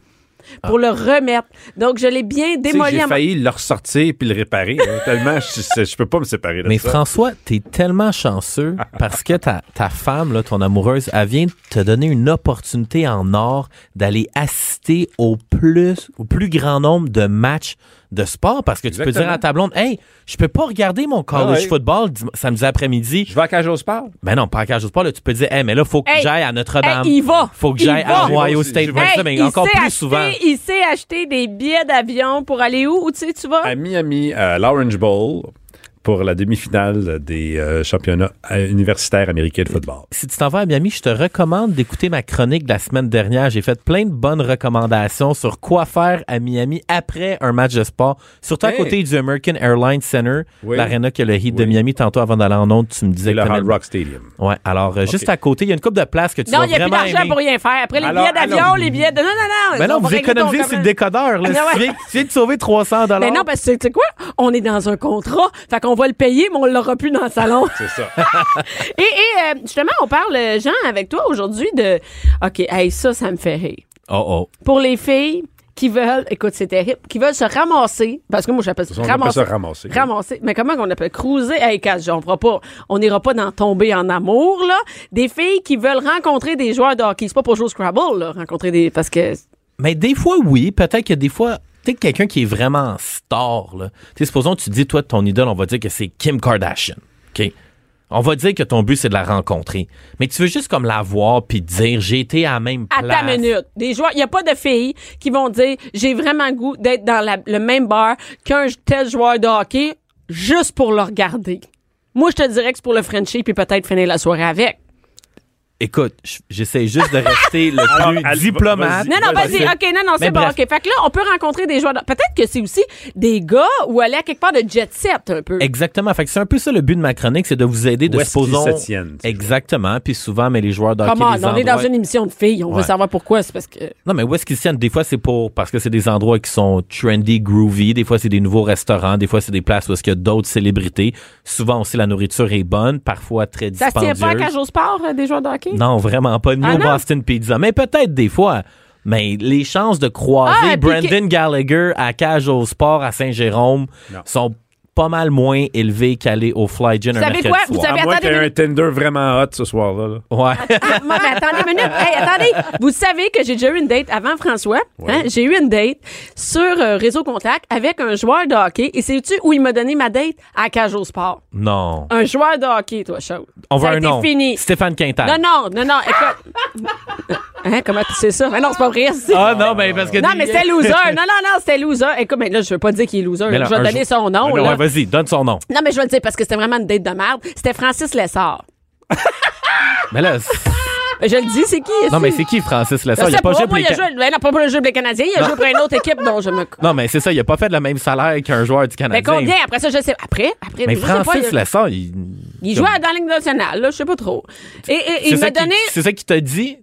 pour le remettre. Donc, je l'ai bien démoli. J'ai failli le ressortir puis le réparer. hein, tellement, je, je peux pas me séparer de Mais ça. François, t'es tellement chanceux parce que ta, ta femme, là, ton amoureuse, elle vient de te donner une opportunité en or d'aller assister au plus, au plus grand nombre de matchs de sport parce que tu peux dire à ta blonde, hey, je peux pas regarder mon college Ah ouais. football samedi après-midi. Je vais à Cage au sport. Ben non, pas à cage au sport, là, tu peux dire, hey, mais là, faut que Hey, j'aille à Notre-Dame. hey, il va. Faut que Il j'aille à Ohio State. Ouais, Hey, ça, mais il encore plus acheter- souvent. Il sait acheter des billets d'avion pour aller où? Où tu sais, tu vas? À Miami, à l'Orange Bowl, pour la demi-finale des euh, championnats euh, universitaires américains de football. si tu t'en vas à Miami, je te recommande d'écouter ma chronique de la semaine dernière. J'ai fait plein de bonnes recommandations sur quoi faire à Miami après un match de sport, surtout à côté du American Airlines Center, Oui. l'aréna qui a le Heat de. Miami. Tantôt, avant d'aller en onde, tu me disais que le Hard Rock Stadium. Ouais, alors euh, juste à côté, il y a une coupe de place que tu non, vas il n'y a plus d'argent pour rien faire. Après les Alors, billets d'avion, alors- les billets de. Non, non, non. Ben non, vous économisez sur le décodeur. Là. Ah ouais. tu, viens, tu viens de sauver 300 Mais non, parce que tu sais quoi? On est dans un contrat. Fait qu'on va le payer, mais on l'aura plus dans le salon. C'est ça. et et euh, justement, on parle, euh, Jean, avec toi aujourd'hui de. OK, hey, ça, ça me fait rire. Oh oh. Pour les filles qui veulent, écoute, c'est terrible, qui veulent se ramasser, parce que moi, j'appelle ça appelle ramasser. ça ramasser. Ramasser. Mais comment on appelle? Cruiser? Hey, casse, on fera pas, on n'ira pas dans tomber en amour, là. Des filles qui veulent rencontrer des joueurs de hockey. C'est pas pour jouer au Scrabble, là, rencontrer des, parce que, Mais des fois, oui. Peut-être que des fois, sais, quelqu'un qui est vraiment star, là. Tu sais, supposons que tu dis, toi, ton idole, on va dire que c'est Kim Kardashian. OK? On va dire que ton but, c'est de la rencontrer. Mais tu veux juste comme la voir puis dire, j'ai été à la même à place. ta minute. Des joueurs, il y a pas de filles qui vont dire, j'ai vraiment goût d'être dans la- le même bar qu'un tel joueur de hockey juste pour le regarder. Moi, je te dirais que c'est pour le Frenchie puis peut-être finir la soirée avec. Écoute, j'essaie juste de rester le Alors, plus allez, diplomate. Non, non, vas-y. OK, non, non, c'est bon. bref. OK. Fait que là, on peut rencontrer des joueurs. de- Peut-être que c'est aussi des gars ou aller à quelque part de jet set un peu. Exactement. Fait que c'est un peu ça le but de ma chronique, c'est de vous aider de Où est-ce qu'ils supposons. se tiennent, Exactement. Puis souvent, mais les joueurs de hockey, Comment? les On est dans une émission de filles. On veut savoir pourquoi. C'est parce que. Non, mais où est-ce qu'ils se tiennent? Des fois, c'est pour parce que c'est des endroits qui sont trendy, groovy. Des fois, c'est des nouveaux restaurants. Des fois, c'est des places où est-ce qu'il y a d'autres célébrités. Souvent aussi, la nourriture est bonne, parfois très Ça se tient dispendieuse. pas à cage au sport, euh, des joueurs de hockey? Non, vraiment pas. Ni Ah non? Boston Pizza. Mais peut-être des fois. Mais les chances de croiser Ah, puis Brandon Gallagher à Cage au Sport à Saint-Jérôme sont pas mal moins élevés qu'aller au Fly Gin Vous un savez mercredi quoi? Vous soir. savez- À moins attendez qu'il y ait une un Tinder vraiment hot ce soir-là. là. Ouais. Ah, moi, mais attendez une minute. Hey, attendez. Vous savez que j'ai déjà eu une date avant François. hein? J'ai eu une date sur euh, Réseau Contact avec un joueur de hockey. Et sais-tu où il m'a donné ma date? À au Sport. non. Un joueur de hockey, toi, chose. On Ça veut a un été nom. fini. Stéphane Quintal. Non, non, non, non, écoute. Hein, comment tu sais ça? Mais non, c'est pas vrai. Ah non, mais parce que. Non, mais c'était loser. Non, non, non, c'était loser. Écoute, mais là, je veux pas dire qu'il est loser. Mais là, je vais donner jour- son nom. Non, ouais, vas-y, donne son nom. Non, mais je vais le dire parce que c'était vraiment une date de merde. C'était Francis Lessard. Mais là, Ben, Je le dis, c'est qui? non, mais c'est qui Francis Lessard? Il sais a pas joué pour les il a Ca- joué, ben non, pas pour le jeu des Canadiens, il a joué pour une autre équipe dont je me. Non, mais c'est ça, il a pas fait le même salaire qu'un joueur du Mais Canadien. combien? Après ça, je sais. Après? Après, Mais Francis il- Lessard, il. Il jouait dans la Ligue nationale, là, je sais pas trop. Et, il m'a donné. C'est ça qui t'a dit?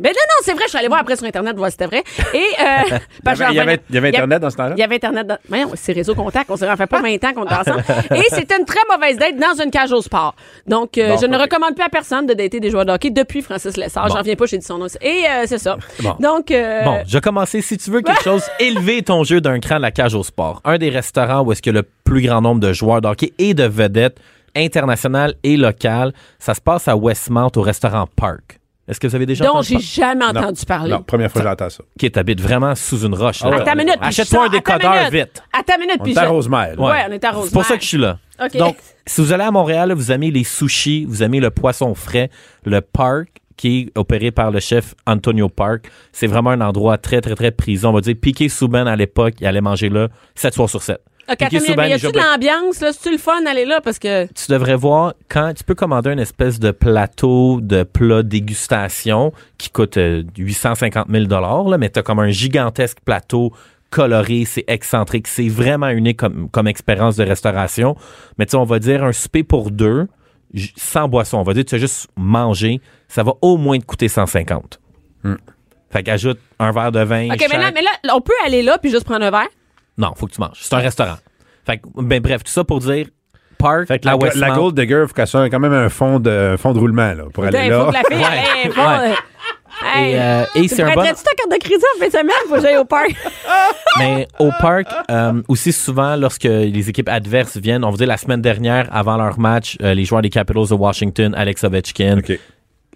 Ben non, non, c'est vrai, je suis allée voir après sur Internet, voir si c'était vrai. Et, euh, Il y avait- il y avait- Internet dans ce temps-là? Il y avait Internet dans. Voyons, c'est réseau contact, on s'est fait pas 20 ans qu'on était ensemble. Et c'était une très mauvaise date dans une cage au sport. Donc, euh, Bon, je ne recommande plus à personne de dater des joueurs de hockey depuis Francis Lessard. Bon. J'en viens pas, j'ai dit son nom. Et euh, c'est ça. Bon. Donc, euh, Bon, je vais commencer. Si tu veux quelque chose, élever ton jeu d'un cran la cage au sport. Un des restaurants où est-ce que le plus grand nombre de joueurs de hockey et de vedettes internationales et locales, ça se passe à Westmount au restaurant Park. Est-ce que vous avez déjà dont entendu j'ai parler? jamais Non. entendu parler. Non, première fois que j'entends ça. Qui t'habite vraiment sous une roche. là. Ah ouais. Attends une minute. puis Achète-toi je un sors- attends une décodeur minute. vite. Attends une minute, On puis est à je- Rosemère. là. Ouais, on est à C'est pour Rosemère. ça que je suis là. OK. Donc, si vous allez à Montréal, vous aimez les sushis, vous aimez le poisson frais, le park qui est opéré par le chef Antonio Park, c'est vraiment un endroit très, très, très prisé. On va dire, Piqué Souben à l'époque, il allait manger là 7 soirs sur 7. Mais y a-tu de l'ambiance, là? C'est-tu le fun? D'aller là? Parce que. tu devrais voir quand tu peux commander une espèce de plateau de plat dégustation qui coûte euh, 850 000 là, mais tu as comme un gigantesque plateau coloré, c'est excentrique, c'est vraiment unique comme, comme expérience de restauration. Mais tu sais, on va dire un souper pour deux, sans boisson. On va dire tu as juste manger, ça va au moins te coûter 150. Fait qu'ajoute un verre de vin. OK, mais là, mais là, on peut aller là puis juste prendre un verre? Non, faut que tu manges. C'est un restaurant. Fait que, ben bref, tout ça pour dire Park Fait que la, la Gold Digger, il faut qu'elle soit quand même un fond de, un fond de roulement là, pour aller faut là. que la fille Hey, Et, euh, et tu c'est un bon... prêterais-tu ta carte de crédit en fin de semaine? Faut que j'aille au parc? Mais au parc, euh, aussi souvent, lorsque les équipes adverses viennent, on vous dit la semaine dernière, avant leur match, euh, les joueurs des Capitals de Washington, Alex Ovechkin,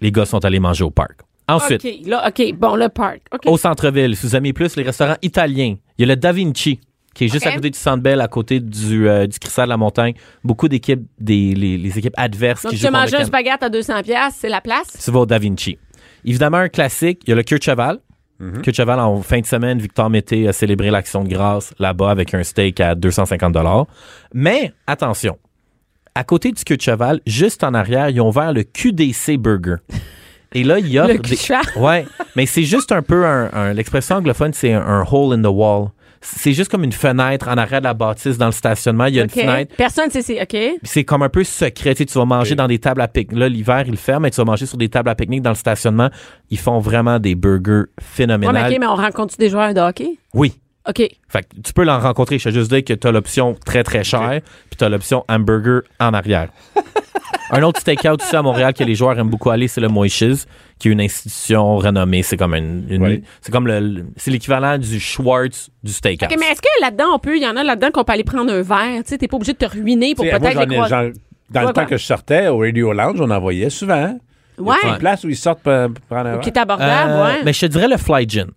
les gars sont allés manger au parc. Ensuite, OK, là, OK, bon, le parc. Au centre-ville, si vous aimez plus les restaurants italiens, il y a le Da Vinci, qui est juste à côté du Centre Bell, à côté du, euh, du Cristal de la Montagne. Beaucoup d'équipes, des, les, les équipes adverses Donc, qui tu jouent contre mangé le un spaghette à 200 pièces, c'est la place? tu vas au Da Vinci. Évidemment, un classique, il y a le Cure de Cheval. Cure de Cheval, en fin de semaine, Victor Mété a célébré l'action de grâce là-bas avec un steak à 250 Mais, attention, à côté du Cure de Cheval, juste en arrière, ils ont ouvert le QDC Burger. Et là, il y a... Le cul de cheval. Ouais, mais c'est juste un peu un... un- L'expression anglophone, c'est un, un hole in the wall. C'est juste comme une fenêtre en arrière de la bâtisse dans le stationnement. Il y a une fenêtre. Personne sait c'est. OK. C'est comme un peu secret. Tu, sais, tu vas manger dans des tables à pique. Là, l'hiver, ils le ferment, mais tu vas manger sur des tables à pique-nique dans le stationnement. Ils font vraiment des burgers Ouais, phénoménaux. OK, mais on rencontre des joueurs de hockey? Oui. OK. Fait que tu peux l'en rencontrer. Je vais juste dire que tu as l'option très, très chère, puis tu as l'option hamburger en arrière. un autre steakhouse aussi à Montréal que les joueurs aiment beaucoup aller, c'est le Moishes, qui est une institution renommée. C'est comme une, une- Oui. c'est comme le, c'est l'équivalent du Schwartz du steakhouse. OK, mais est-ce que là-dedans, on peut, il y en a là-dedans qu'on peut aller prendre un verre? Tu sais, t'es pas obligé de te ruiner pour peut-être les croiser. dans Ouais, le temps ouais. que je sortais au Radio Lounge, on en voyait souvent. Ouais. Il y a une place où ils sortent pour pour prendre un Qui verre? est abordable, Euh, ouais. Mais je te dirais le Fly Gin.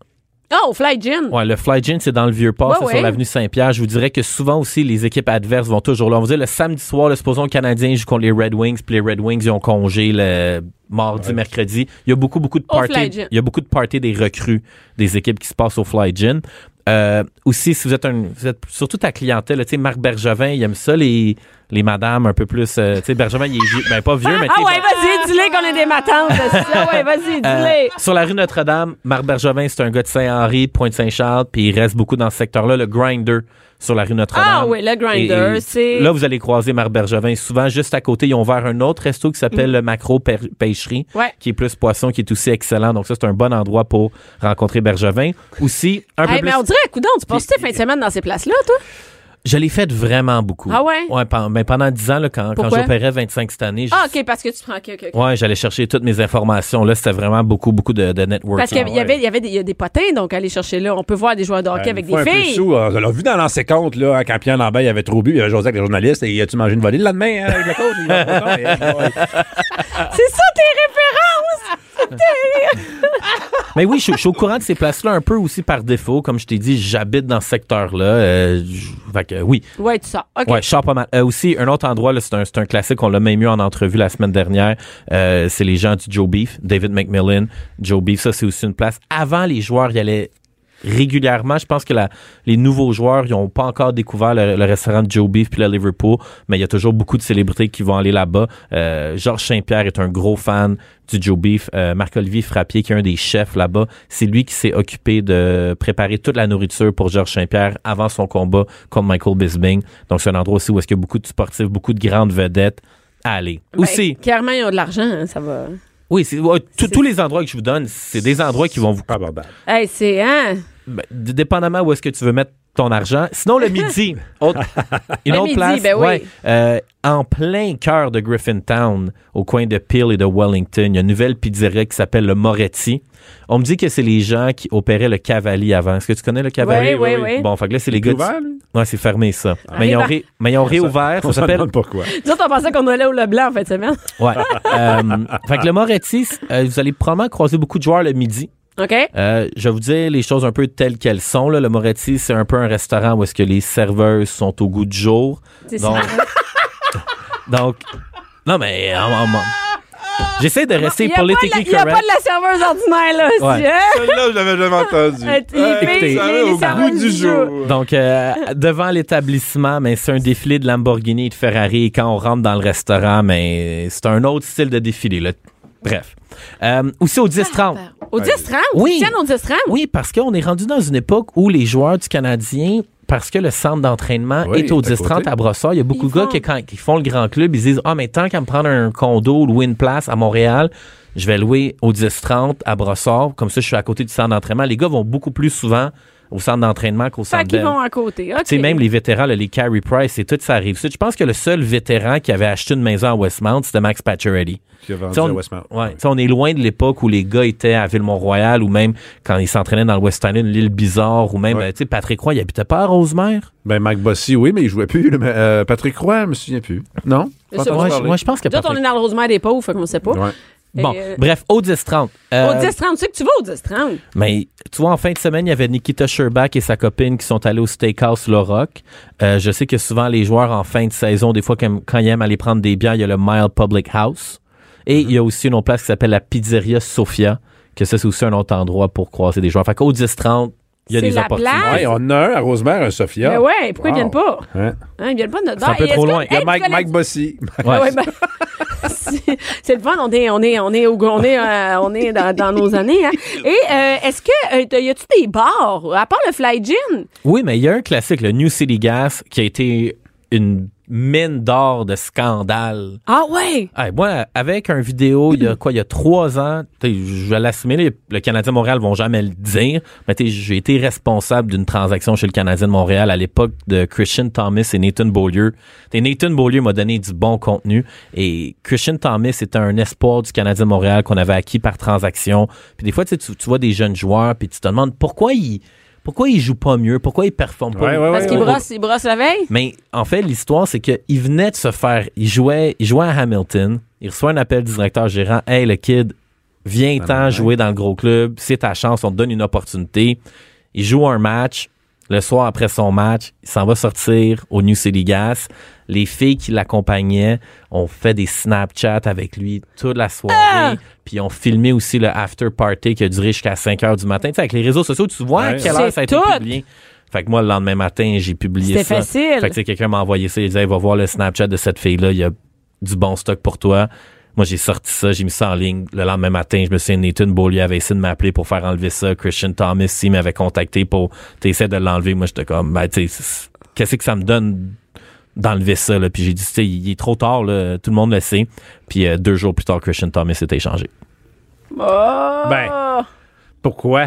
Oh, Fly Gin. Ouais, le Fly Gin, c'est dans le Vieux-Port, Ouais, c'est ouais. sur l'avenue Saint-Pierre. Je vous dirais que souvent aussi, les équipes adverses vont toujours là. On va dire le samedi soir, le supposons le Canadien joue contre les Red Wings, puis les Red Wings, ils ont congé le mardi, mercredi. Il y a beaucoup, beaucoup de Au parties. Il y a beaucoup de parties des recrues des équipes qui se passent au Fly Gin. Euh, aussi, si vous êtes un, vous êtes surtout ta clientèle, tu sais, Marc Bergevin, il aime ça, les, les madames un peu plus, euh, tu sais, Bergevin, il est vieux, ben pas vieux, mais tu Ah ouais, vas-y, dis-le qu'on est des matantes. c'est ça. ouais, vas-y, euh, dis-le. sur la rue Notre-Dame, Marc Bergevin, c'est un gars de Saint-Henri, Pointe-Saint-Charles, puis il reste beaucoup dans ce secteur-là. Le Grinder sur la rue Notre-Dame. Ah oui, le Grinder, c'est- Là, vous allez croiser Marc Bergevin. Souvent, juste à côté, ils ont ouvert un autre resto qui s'appelle le Macro Pêcherie, Mm. Ouais. qui est plus poisson, qui est aussi excellent. Donc ça, c'est un bon endroit pour rencontrer Bergevin. Aussi, un peu Hey, plus... mais on dirait, coudon, tu passes tes fins de semaine dans ces places-là, toi? Je l'ai fait vraiment beaucoup. Ah ouais? Ouais, pen- ben, pendant 10 ans, là, quand, quand Pourquoi? j'opérais 25 cette année, Ah, OK, parce que tu prends. OK, OK. OK. ouais, j'allais chercher toutes mes informations. Là, c'était vraiment beaucoup, beaucoup de, de networking. Parce qu'il y avait, il y avait, il y avait des, il y a des potins, donc aller chercher là. On peut voir des joueurs de hockey Euh, avec des filles. sous, on l'a vu dans l'ancien compte, là, quand Pierre Lambert il avait trop bu, il avait José avec les journalistes, et as-tu mangé une volée le lendemain hein, avec le coach? Il va pas. C'est ça tes références! C'est terrible! Mais oui, je, je suis au courant de ces places-là un peu aussi par défaut. Comme je t'ai dit, j'habite dans ce secteur-là. Euh, fait que, oui. Ouais, tu sors. Ouais, je sors pas mal. Euh, aussi, un autre endroit, c'est un, un classique, on l'a même eu en entrevue la semaine dernière. Euh, c'est les gens du Joe Beef, David McMillan. Joe Beef, ça, c'est aussi une place. Avant, les joueurs y allaient régulièrement. Je pense que la, les nouveaux joueurs, ils n'ont pas encore découvert le, le restaurant de Joe Beef puis le Liverpool, mais il y a toujours beaucoup de célébrités qui vont aller là-bas. Euh, Georges Saint-Pierre est un gros fan du Joe Beef. Euh, Marc-Olivier Frappier, qui est un des chefs là-bas, c'est lui qui s'est occupé de préparer toute la nourriture pour Georges Saint-Pierre avant son combat contre Michael Bisping. Donc, c'est un endroit aussi où est-ce qu'il y a beaucoup de sportifs, beaucoup de grandes vedettes à aller. Ben, aussi, Clairement, ils ont de l'argent, hein, ça va. oui, c'est, tous- les endroits que je vous donne, c'est des endroits qui vont vous Pas abordable. Hey, c'est. Hein? Ben, dépendamment où est-ce que tu veux mettre ton argent. Sinon, le midi, autre- une Le autre midi, place, ben oui. ouais, euh, en plein cœur de Griffintown, au coin de Peel et de Wellington, il y a une nouvelle pizzeria qui s'appelle le Moretti. On me dit que c'est les gens qui opéraient le Cavalier avant. Est-ce que tu connais le Cavalier? Oui, oui, oui. Bon, fait que là, c'est les gars... ouvert? Ouais, c'est fermé, ça. Ah, mais, ils ont ré- mais ils ont réouvert. On Ça s'appelle... pourquoi. Nous autres, on pensait qu'on allait au Leblanc en fin de semaine. Ouais. Euh, fait que le Moretti, euh, vous allez probablement croiser beaucoup de joueurs le midi. OK? Euh, je vais vous dire les choses un peu telles qu'elles sont. Là. Le Moretti, c'est un peu un restaurant où est-ce que les serveuses sont au goût du jour. C'est Donc, ça. donc non mais en- en- en- j'essaie de rester Il n'y a, pas de la- politically il y a pas correct. de la serveuse ordinaire, là. Ouais. aussi, hein? Celle-là, je l'avais jamais entendu. Euh, écoutez, au goût du jour. Donc euh, devant l'établissement, mais c'est un défilé de Lamborghini et de Ferrari. Et quand on rentre dans le restaurant, mais c'est un autre style de défilé. Là. Bref. Euh, aussi au 10-30. Au 10-30? Oui. Au 10-30? Oui, parce qu'on est rendu dans une époque où les joueurs du Canadien, parce que le centre d'entraînement Oui, est au à 10-30 côté. à Brossard, il y a beaucoup Ils de gars font- qui, quand ils font le grand club, ils disent Ah, mais tant qu'à me prendre un condo ou louer une place à Montréal, je vais louer au 10-30 à Brossard. Comme ça, je suis à côté du centre d'entraînement. Les gars vont beaucoup plus souvent au centre d'entraînement qu'au centre Fait qu'ils vont à côté. Tu sais, même les vétérans, là, les Carey Price et tout, ça arrive. Je pense que le seul vétéran qui avait acheté une maison à Westmount, c'était Max Pacioretty. Qui a vendu T'sais, on, à Westmount. ouais, t'sais, on est loin de l'époque où les gars étaient à Ville-Mont-Royal ou même quand ils s'entraînaient dans le West Island, l'île Bizarre ou même, Ouais. euh, tu sais, Patrick Roy, il habitait pas à Rosemère? Ben, Mike Bossy, oui, mais il jouait plus. euh, Patrick Roy, je me souviens plus. Non? Ouais, je, pense que autres, on Patrick... est dans le Rosemère des pauvres, fait qu'on sait pas. Ouais. Bon, euh, bref, au 10-30. Euh, Au 10-30, tu sais que tu vas au 10-30. Mais tu vois, en fin de semaine, il y avait Nikita Sherbak et sa copine qui sont allés au Steakhouse Le Rock. Euh, je sais que souvent, les joueurs, en fin de saison, des fois, quand, quand ils aiment aller prendre des bières, il y a le Mile Public House. Et il y a aussi une autre place qui s'appelle la Pizzeria Sofia, que ça, c'est aussi un autre endroit pour croiser des joueurs. Fait qu'au 10-30, il y a C'est des la opportunités. place. Ouais, on en a un à Rosemère, un Sophia. Mais ouais, pourquoi ils Wow. viennent pas? Hein? Hein, ils viennent pas de notre C'est un peu trop que- loin. Il y a Mike, Mike Bossy. Ouais. Ouais, ben, c'est le fun, on est, on est, on est, au, on est, euh, on est dans, dans nos années. Hein. Et euh, est-ce que euh, y a-tu des bars à part le Fly Gin? Oui, mais il y a un classique, le New City Gas, qui a été une mine d'or de scandale. Ah ouais? Hey, moi, avec un vidéo, il y a quoi, il y a trois ans, je vais l'assumer, le Canadien de Montréal vont jamais le dire, mais j'ai été responsable d'une transaction chez le Canadien de Montréal à l'époque de Christian Thomas et Nathan Beaulieu. T'sais, Nathan Beaulieu m'a donné du bon contenu et Christian Thomas était un espoir du Canadien de Montréal qu'on avait acquis par transaction. Puis des fois, tu, tu vois des jeunes joueurs, puis tu te demandes pourquoi ils pourquoi ils jouent pas mieux, pourquoi ils performent pas. Ouais, ouais, Parce ils brossent la veille? Mais en fait, l'histoire, c'est qu'il venait de se faire. Il jouait, il jouait à Hamilton. Il reçoit un appel du directeur gérant. Hey, le kid, viens-t'en ouais. jouer dans le gros club. C'est ta chance. On te donne une opportunité. Il joue un match. Le soir après son match, il s'en va sortir au New City Gas. Les filles qui l'accompagnaient ont fait des Snapchats avec lui toute la soirée. Puis ils ont filmé aussi le after party qui a duré jusqu'à 5 heures du matin. Tu sais, avec les réseaux sociaux, tu vois à Ouais. quelle heure ça a été tout. publié. Fait que moi, le lendemain matin, j'ai publié C'était ça. facile. Fait que quelqu'un m'a envoyé ça. Il disait, va voir le Snapchat de cette fille-là. Il y a du bon stock pour toi. Moi, j'ai sorti ça, j'ai mis ça en ligne. Le lendemain matin, je me suis Nathan Beaulieu avait essayé de m'appeler pour faire enlever ça. Christian Thomas, s'il m'avait contacté pour t'essayer de l'enlever. Moi, j'étais comme, ben, tu qu'est-ce que ça me donne d'enlever ça, là? Puis j'ai dit, tu sais, il est trop tard, là. Tout le monde le sait. Puis euh, deux jours plus tard, Christian Thomas s'est échangé. Oh. Ben. Pourquoi?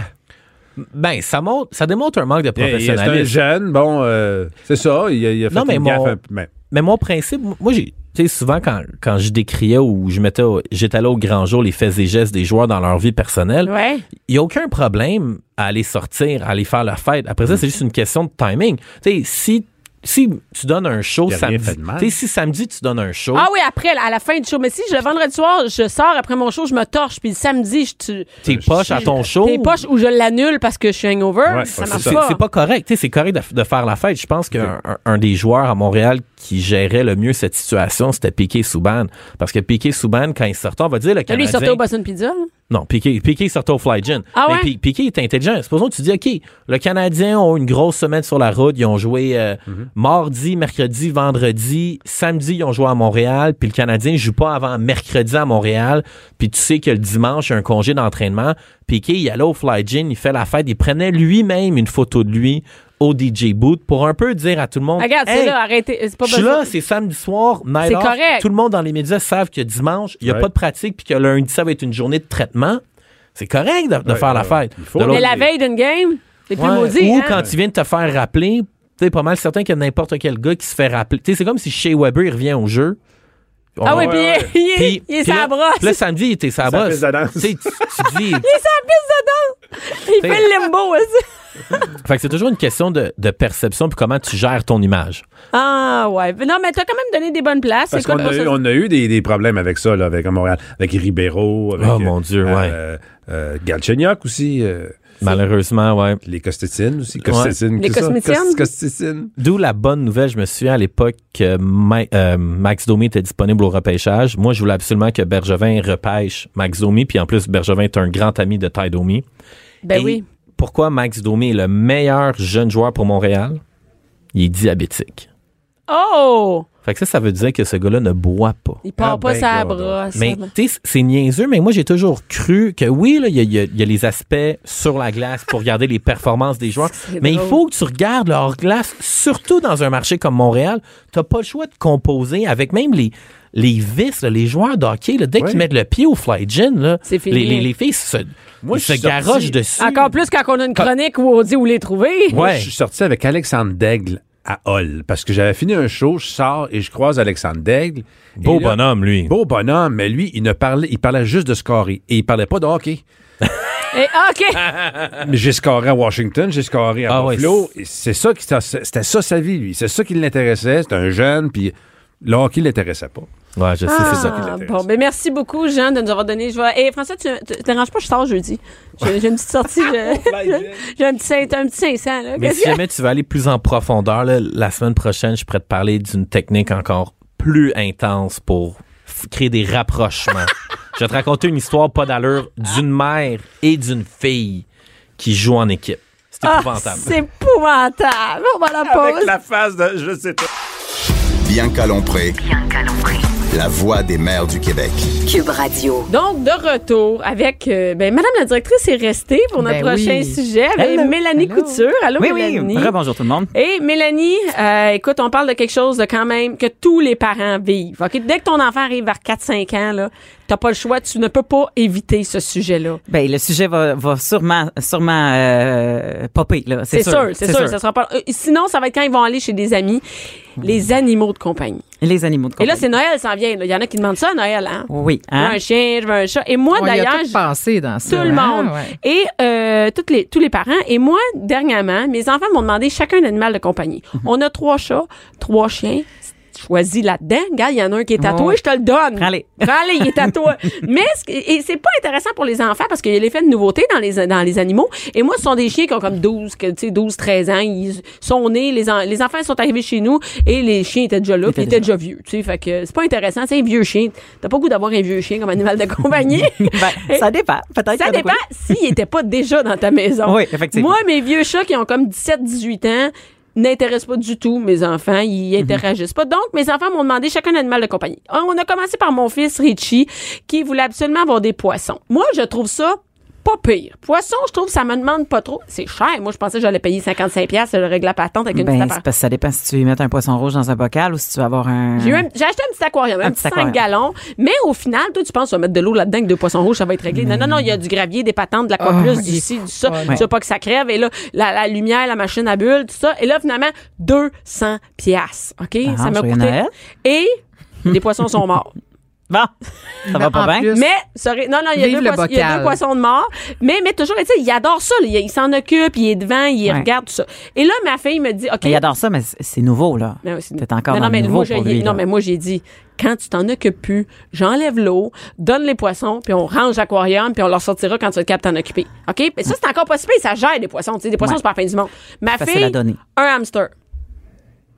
Ben, ça montre, ça démontre un manque de il- C'est un professionnalisme. jeune, bon, euh, c'est ça, il a, il a fait Non, mais une mon- gaffe un peu- mais- Mais mon principe, moi, j'ai, tu sais, souvent quand, quand je décriais ou je mettais, j'étais là au grand jour les faits et gestes des joueurs dans leur vie personnelle, Ouais. il n'y a aucun problème à aller sortir, à aller faire la fête. Après ça, c'est juste une question de timing. Tu sais, si si tu donnes un show samedi, tu sais, si samedi tu donnes un show, Ah oui, après, à la fin du show. Mais si le vendredi soir, je sors après mon show, je me torche, puis le samedi, je tu t'es poche à ton show. T'es poche ou je l'annule parce que je suis hangover, Ouais, ça marche pas. c'est pas correct. Tu sais, c'est correct de, de faire la fête. Je pense qu'un un, un des joueurs à Montréal qui gérait le mieux cette situation, c'était Piqué Souban. Parce que Piqué Souban, quand il sortait, on va dire le Là, lui, Canadien... il sortait au Boston Pizza. Non, Piqué, Piqué sortait au Fly Gin. Ah Mais ouais? Pi- Piqué est intelligent. Supposons que tu dis, OK, le Canadien ont une grosse semaine sur la route. Ils ont joué euh, mardi, mercredi, vendredi. Samedi, ils ont joué à Montréal. Puis le Canadien joue pas avant mercredi à Montréal. Puis tu sais que le dimanche, il y a un congé d'entraînement. Piqué, il allait au Fly Gin, il fait la fête. Il prenait lui-même une photo de lui au DJ booth pour un peu dire à tout le monde Regarde, c'est Hey, là, arrêtez. C'est pas je suis là, c'est samedi soir, night C'est off. correct. Tout le monde dans les médias savent que dimanche, il n'y a Ouais. pas de pratique, puis que lundi, ça va être une journée de traitement. C'est correct de, de Ouais, faire la fête. il faut. De Mais la veille d'une game, c'est plus maudit. Ou hein? quand tu viens de te faire rappeler, tu es pas mal certain qu'il y a n'importe quel gars qui se fait rappeler. Tu sais, c'est comme si Shea Weber, il revient au jeu. Ah On- oui, puis ouais, il, il est- Puis- il est puis sa là- brosse. puis là, samedi, il était sa Sa brosse. piste de danse. Tu sais, tu, tu dis... Il est sa piste de danse. Il fait le limbo aussi. fait que c'est toujours une question de, de perception puis comment tu gères ton image. Ah ouais. Non, mais t'as quand même donné des bonnes places. Parce Écoute, qu'on moi, a, eu, ça- on a eu des, des problèmes avec ça, là, avec Montréal, avec Ribeiro, avec Oh, mon Dieu, ouais. euh, euh, Galchenyuk aussi, euh, Malheureusement, ouais. les Costétines aussi, Costétines, Les Costétines. D'où la bonne nouvelle, je me souviens à l'époque que Ma- euh, Max Domi était disponible au repêchage. Moi, je voulais absolument que Bergevin repêche Max Domi, puis en plus, Bergevin est un grand ami de Ty Domi. Ben Et oui. Pourquoi Max Domi est le meilleur jeune joueur pour Montréal? Il est diabétique. Oh! Fait que ça, ça veut dire que ce gars-là ne boit pas. Il part Ah, pas ben, sa brosse. Mais tu sais, c'est niaiseux, mais moi j'ai toujours cru que oui, là, il y a, il y a- il y a les aspects sur la glace pour regarder les performances des joueurs. Mais il faut que tu regardes leur glace, surtout dans un marché comme Montréal. T'as pas le choix de composer avec même les les vices, là, les joueurs de hockey, là, dès qu'ils mettent le pied au fly gin, là, C'est fini. les, les, les filles se, Moi, garochent dessus. Encore plus quand on a une chronique où on dit où les trouver. Moi, Ouais. je suis sorti avec Alexandre Daigle à Hall parce que j'avais fini un show, je sors et je croise Alexandre Daigle. Beau là- bonhomme, lui. Beau bonhomme, mais lui, il ne parlait, il parlait juste de scorer et il parlait pas de hockey. Et, OK. Mais j'ai scoré à Washington, j'ai scoré à Ah Buffalo. et c'est ça qui c'était ça sa vie lui, c'est ça qui l'intéressait, c'était un jeune puis le hockey l'intéressait pas. Ouais, je sais, Ah, c'est ça. qui l'intéresse. bon, ben merci beaucoup, Jean, de nous avoir donné. Je vois. Et François, tu te déranges pas, je sors jeudi. J'ai une petite sortie. J'ai un petit, cinq- un petit 500. Là. Mais si jamais tu veux aller plus en profondeur, là, la semaine prochaine, je pourrais te parler d'une technique encore plus intense pour créer des rapprochements. je vais te raconter une histoire pas d'allure d'une mère et d'une fille qui jouent en équipe. C'est Ah, épouvantable. c'est épouvantable. On va la pause. Avec la face de je sais pas. Bianca Lompré, Bianca Lompré. La voix des mères du Québec. Cube Radio. Donc, de retour avec. euh, ben, Madame la directrice est restée pour notre Ben prochain oui. sujet avec Hello. Mélanie Hello. Couture. Allô, Oui, Mélanie. oui. Bonjour tout le monde. Et Mélanie, euh, écoute, on parle de quelque chose de quand même que tous les parents vivent. OK? Dès que ton enfant arrive vers 4-5 ans, là, t'as pas le choix, tu ne peux pas éviter ce sujet-là. Ben, le sujet va, va sûrement, sûrement euh, popper, là. C'est sûr, c'est sûr. Ça sera pas... euh, sinon, ça va être quand ils vont aller chez des amis, les animaux de compagnie. Les animaux de Et là, compagnie. c'est Noël, ça en vient. là. Il y en a qui demandent ça à Noël, hein? Oui, Je veux hein? un chien, je veux un chat. Et moi, On y a d'ailleurs, passé dans ça. tout le hein? monde. Ouais. Et euh, toutes les, tous les parents. Et moi, dernièrement, mes enfants m'ont demandé chacun un animal de compagnie. Mhm. On a trois chats, trois chiens. Choisis là-dedans. Regarde, il y en a un qui est tatoué, je te le donne. Prends-les. Prends-les, il est tatoué. Mais ce qui- et c'est pas intéressant pour les enfants parce qu'il y a l'effet de nouveauté dans les, dans les animaux. Et moi, ce sont des chiens qui ont comme 12, que, tu sais, 12, 13 ans. Ils sont nés, les, en- les enfants sont arrivés chez nous et les chiens étaient déjà là, Ils puis ils étaient déjà vieux. Tu sais, fait que c'est pas intéressant. C'est un vieux chien. T'as pas goût d'avoir un vieux chien comme animal de compagnie. Ben, ça dépend. Peut-être Ça dépend s'il était pas déjà dans ta maison. Oui, effectivement. Moi, mes vieux chats qui ont comme 17-18 ans n'intéressent pas du tout mes enfants. Ils Mhm. interagissent pas. Donc, mes enfants m'ont demandé chacun un animal de compagnie. On a commencé par mon fils Richie qui voulait absolument avoir des poissons. Moi, je trouve ça pas pire. Poisson, je trouve que ça me demande pas trop. C'est cher. Moi, je pensais que j'allais payer 55 pièces le règle la patente avec une Ben, petite parce que ça dépend si tu veux mettre un poisson rouge dans un bocal ou si tu veux avoir un. J'ai acheté un petit aquarium, un, Un petit petit 5 aquarium. gallons. Mais au final, toi, tu penses, on va mettre de l'eau là-dedans avec deux poissons rouges, ça va être réglé. Non, non, non, il y a du gravier, des patentes, de l'aquaplus, Oh, du ci, du ça. Ouais. Tu veux pas que ça crève. Et là, la, la lumière, la machine à bulles, tout ça. Et là, finalement, 200 piastres. OK? Ah, ça m'a coûté. Et les poissons sont morts. Bon, ça va pas en bien. Mais, sorry, non, non, il y, a Vive deux le poissons, il y a bocal. deux poissons de mort. Mais, mais toujours, tu sais, il adore ça. là. Il, il s'en occupe, il est devant, il Ouais. regarde tout ça. Et là, ma fille me dit, OK. Il adore ça, mais c'est- c'est nouveau, là. Mais oui, c'est- T'es encore non, dans non, mais le moi, nouveau pour j'ai- lui, non, mais moi, j'ai dit, quand tu t'en occupes plus, j'enlève l'eau, donne les poissons, puis on range l'aquarium, puis on leur sortira quand tu es capable de t'en occuper. OK? Mais ça, c'est encore pas si pire, ça gère des poissons. Tu sais, des poissons, Ouais. c'est pas la fin du monde. Ma Facile fille, donner. un hamster.